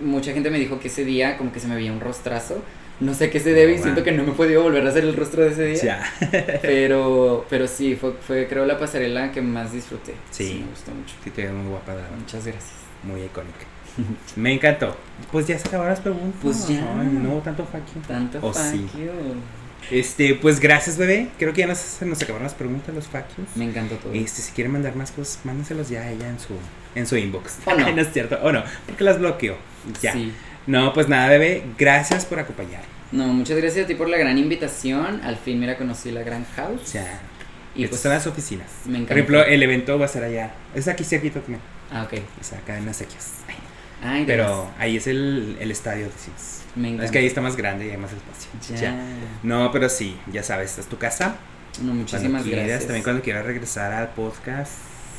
mucha gente me dijo que ese día como que se me veía un rostrazo. No sé a qué se debe y No, siento que no me he podido volver a hacer el rostro de ese día. Ya. Pero, pero sí, fue, fue creo la pasarela que más disfruté. Sí. me gustó mucho. Sí, te ves muy guapa, la. Muchas gracias. Muy icónica. Me encantó. Pues ya se acabaron las preguntas. Pues ya. Ay, no, tanto fuck you. Tanto Oh, fuck sí. you. Este, pues gracias, bebé. Creo que ya nos, acabaron las preguntas, los fuck yous. Me encantó todo. Este, si quieren mandar más, pues mándenselos ya a ella en su, en su inbox. ¿O no? Ay, es cierto. O no, porque las bloqueó. Ya. Sí. No, pues nada, bebé. Gracias por acompañar. No, muchas gracias a ti por la gran invitación. Al fin, mira, conocí la Gran House. Ya. Y Estas pues, son las oficinas. me encanta. Por ejemplo, el evento va a ser allá. Es aquí cerquita también. Ah, ok. O sea, acá en las sequias. Ay, Pero ahí es el, el estadio, decimos. Me encanta. Es que ahí está más grande y hay más espacio. Ya. No, pero sí, ya sabes, esta es tu casa. No, muchísimas cuando quieras, gracias. También cuando quieras regresar al podcast,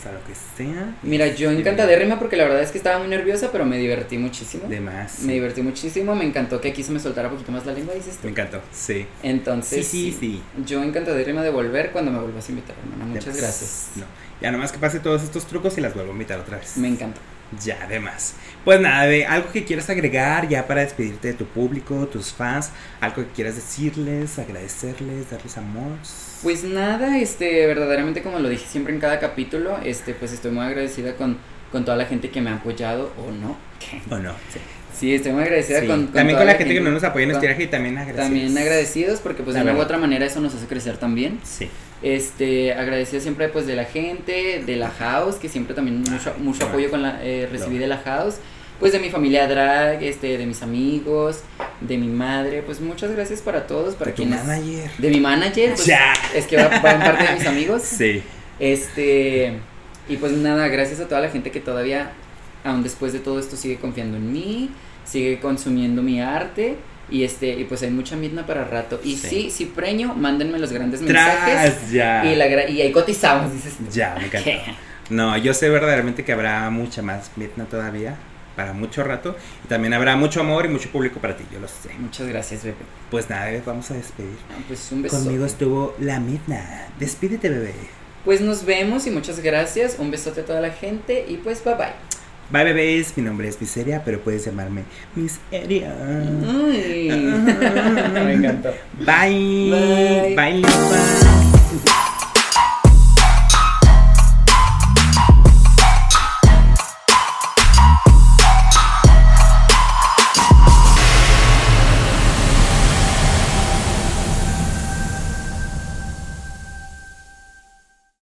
a lo que sea. Mira, yo encantadérrima porque la verdad es que estaba muy nerviosa, pero me divertí muchísimo. De más. Me divertí muchísimo, me encantó que aquí se me soltara un poquito más la lengua, dices tú. Me encantó, sí. Entonces, Sí, sí, sí. yo encantadérrima de volver cuando me vuelvas a invitar, hermana. Muchas más. gracias. No, ya nomás que pase todos estos trucos y las vuelvo a invitar otra vez. Me encanta. Ya, de más. Pues nada, de algo que quieras agregar ya para despedirte de tu público, tus fans, algo que quieras decirles, agradecerles, darles amor. Pues nada, este, verdaderamente como lo dije siempre en cada capítulo, este, pues estoy muy agradecida con, con toda la gente que me ha apoyado o no. ¿O no? Sí. Sí, estoy muy agradecida Sí. con, también con la gente que no nos apoya en con- este viaje y también agradecidos. También agradecidos porque pues de una u otra manera eso nos hace crecer también. Sí. Este, agradecido siempre pues de la gente, de la house, que siempre también mucho, Ay, mucho apoyo con la, eh, recibí de la house, pues de mi familia drag, este, de mis amigos, de mi madre, pues muchas gracias para todos, para De tu quienes, manager. de mi manager, pues, Ya. es que va, va en parte de mis amigos, Sí. este, y pues nada, gracias a toda la gente que todavía, aún después de todo esto, sigue confiando en mí, sigue consumiendo mi arte. Y este, y pues hay mucha midna para rato. Y Sí. sí, si preño, mándenme los grandes mensajes. Ya. Y, la, y ahí cotizamos, dices. Ya, me encantó. No, yo sé verdaderamente que habrá mucha más Midna todavía, para mucho rato. Y también habrá mucho amor y mucho público para ti, yo lo sé. Muchas gracias, bebé. Pues nada, bebé, vamos a despedir. Pues un beso. Conmigo estuvo la Midna. Despídete, bebé. Pues nos vemos y muchas gracias. Un besote a toda la gente y pues bye bye. Bye, bebés. Mi nombre es Miseria, pero puedes llamarme Miseria. Ay. Me Me encantó. Bye. Bye. Bye, Lupa.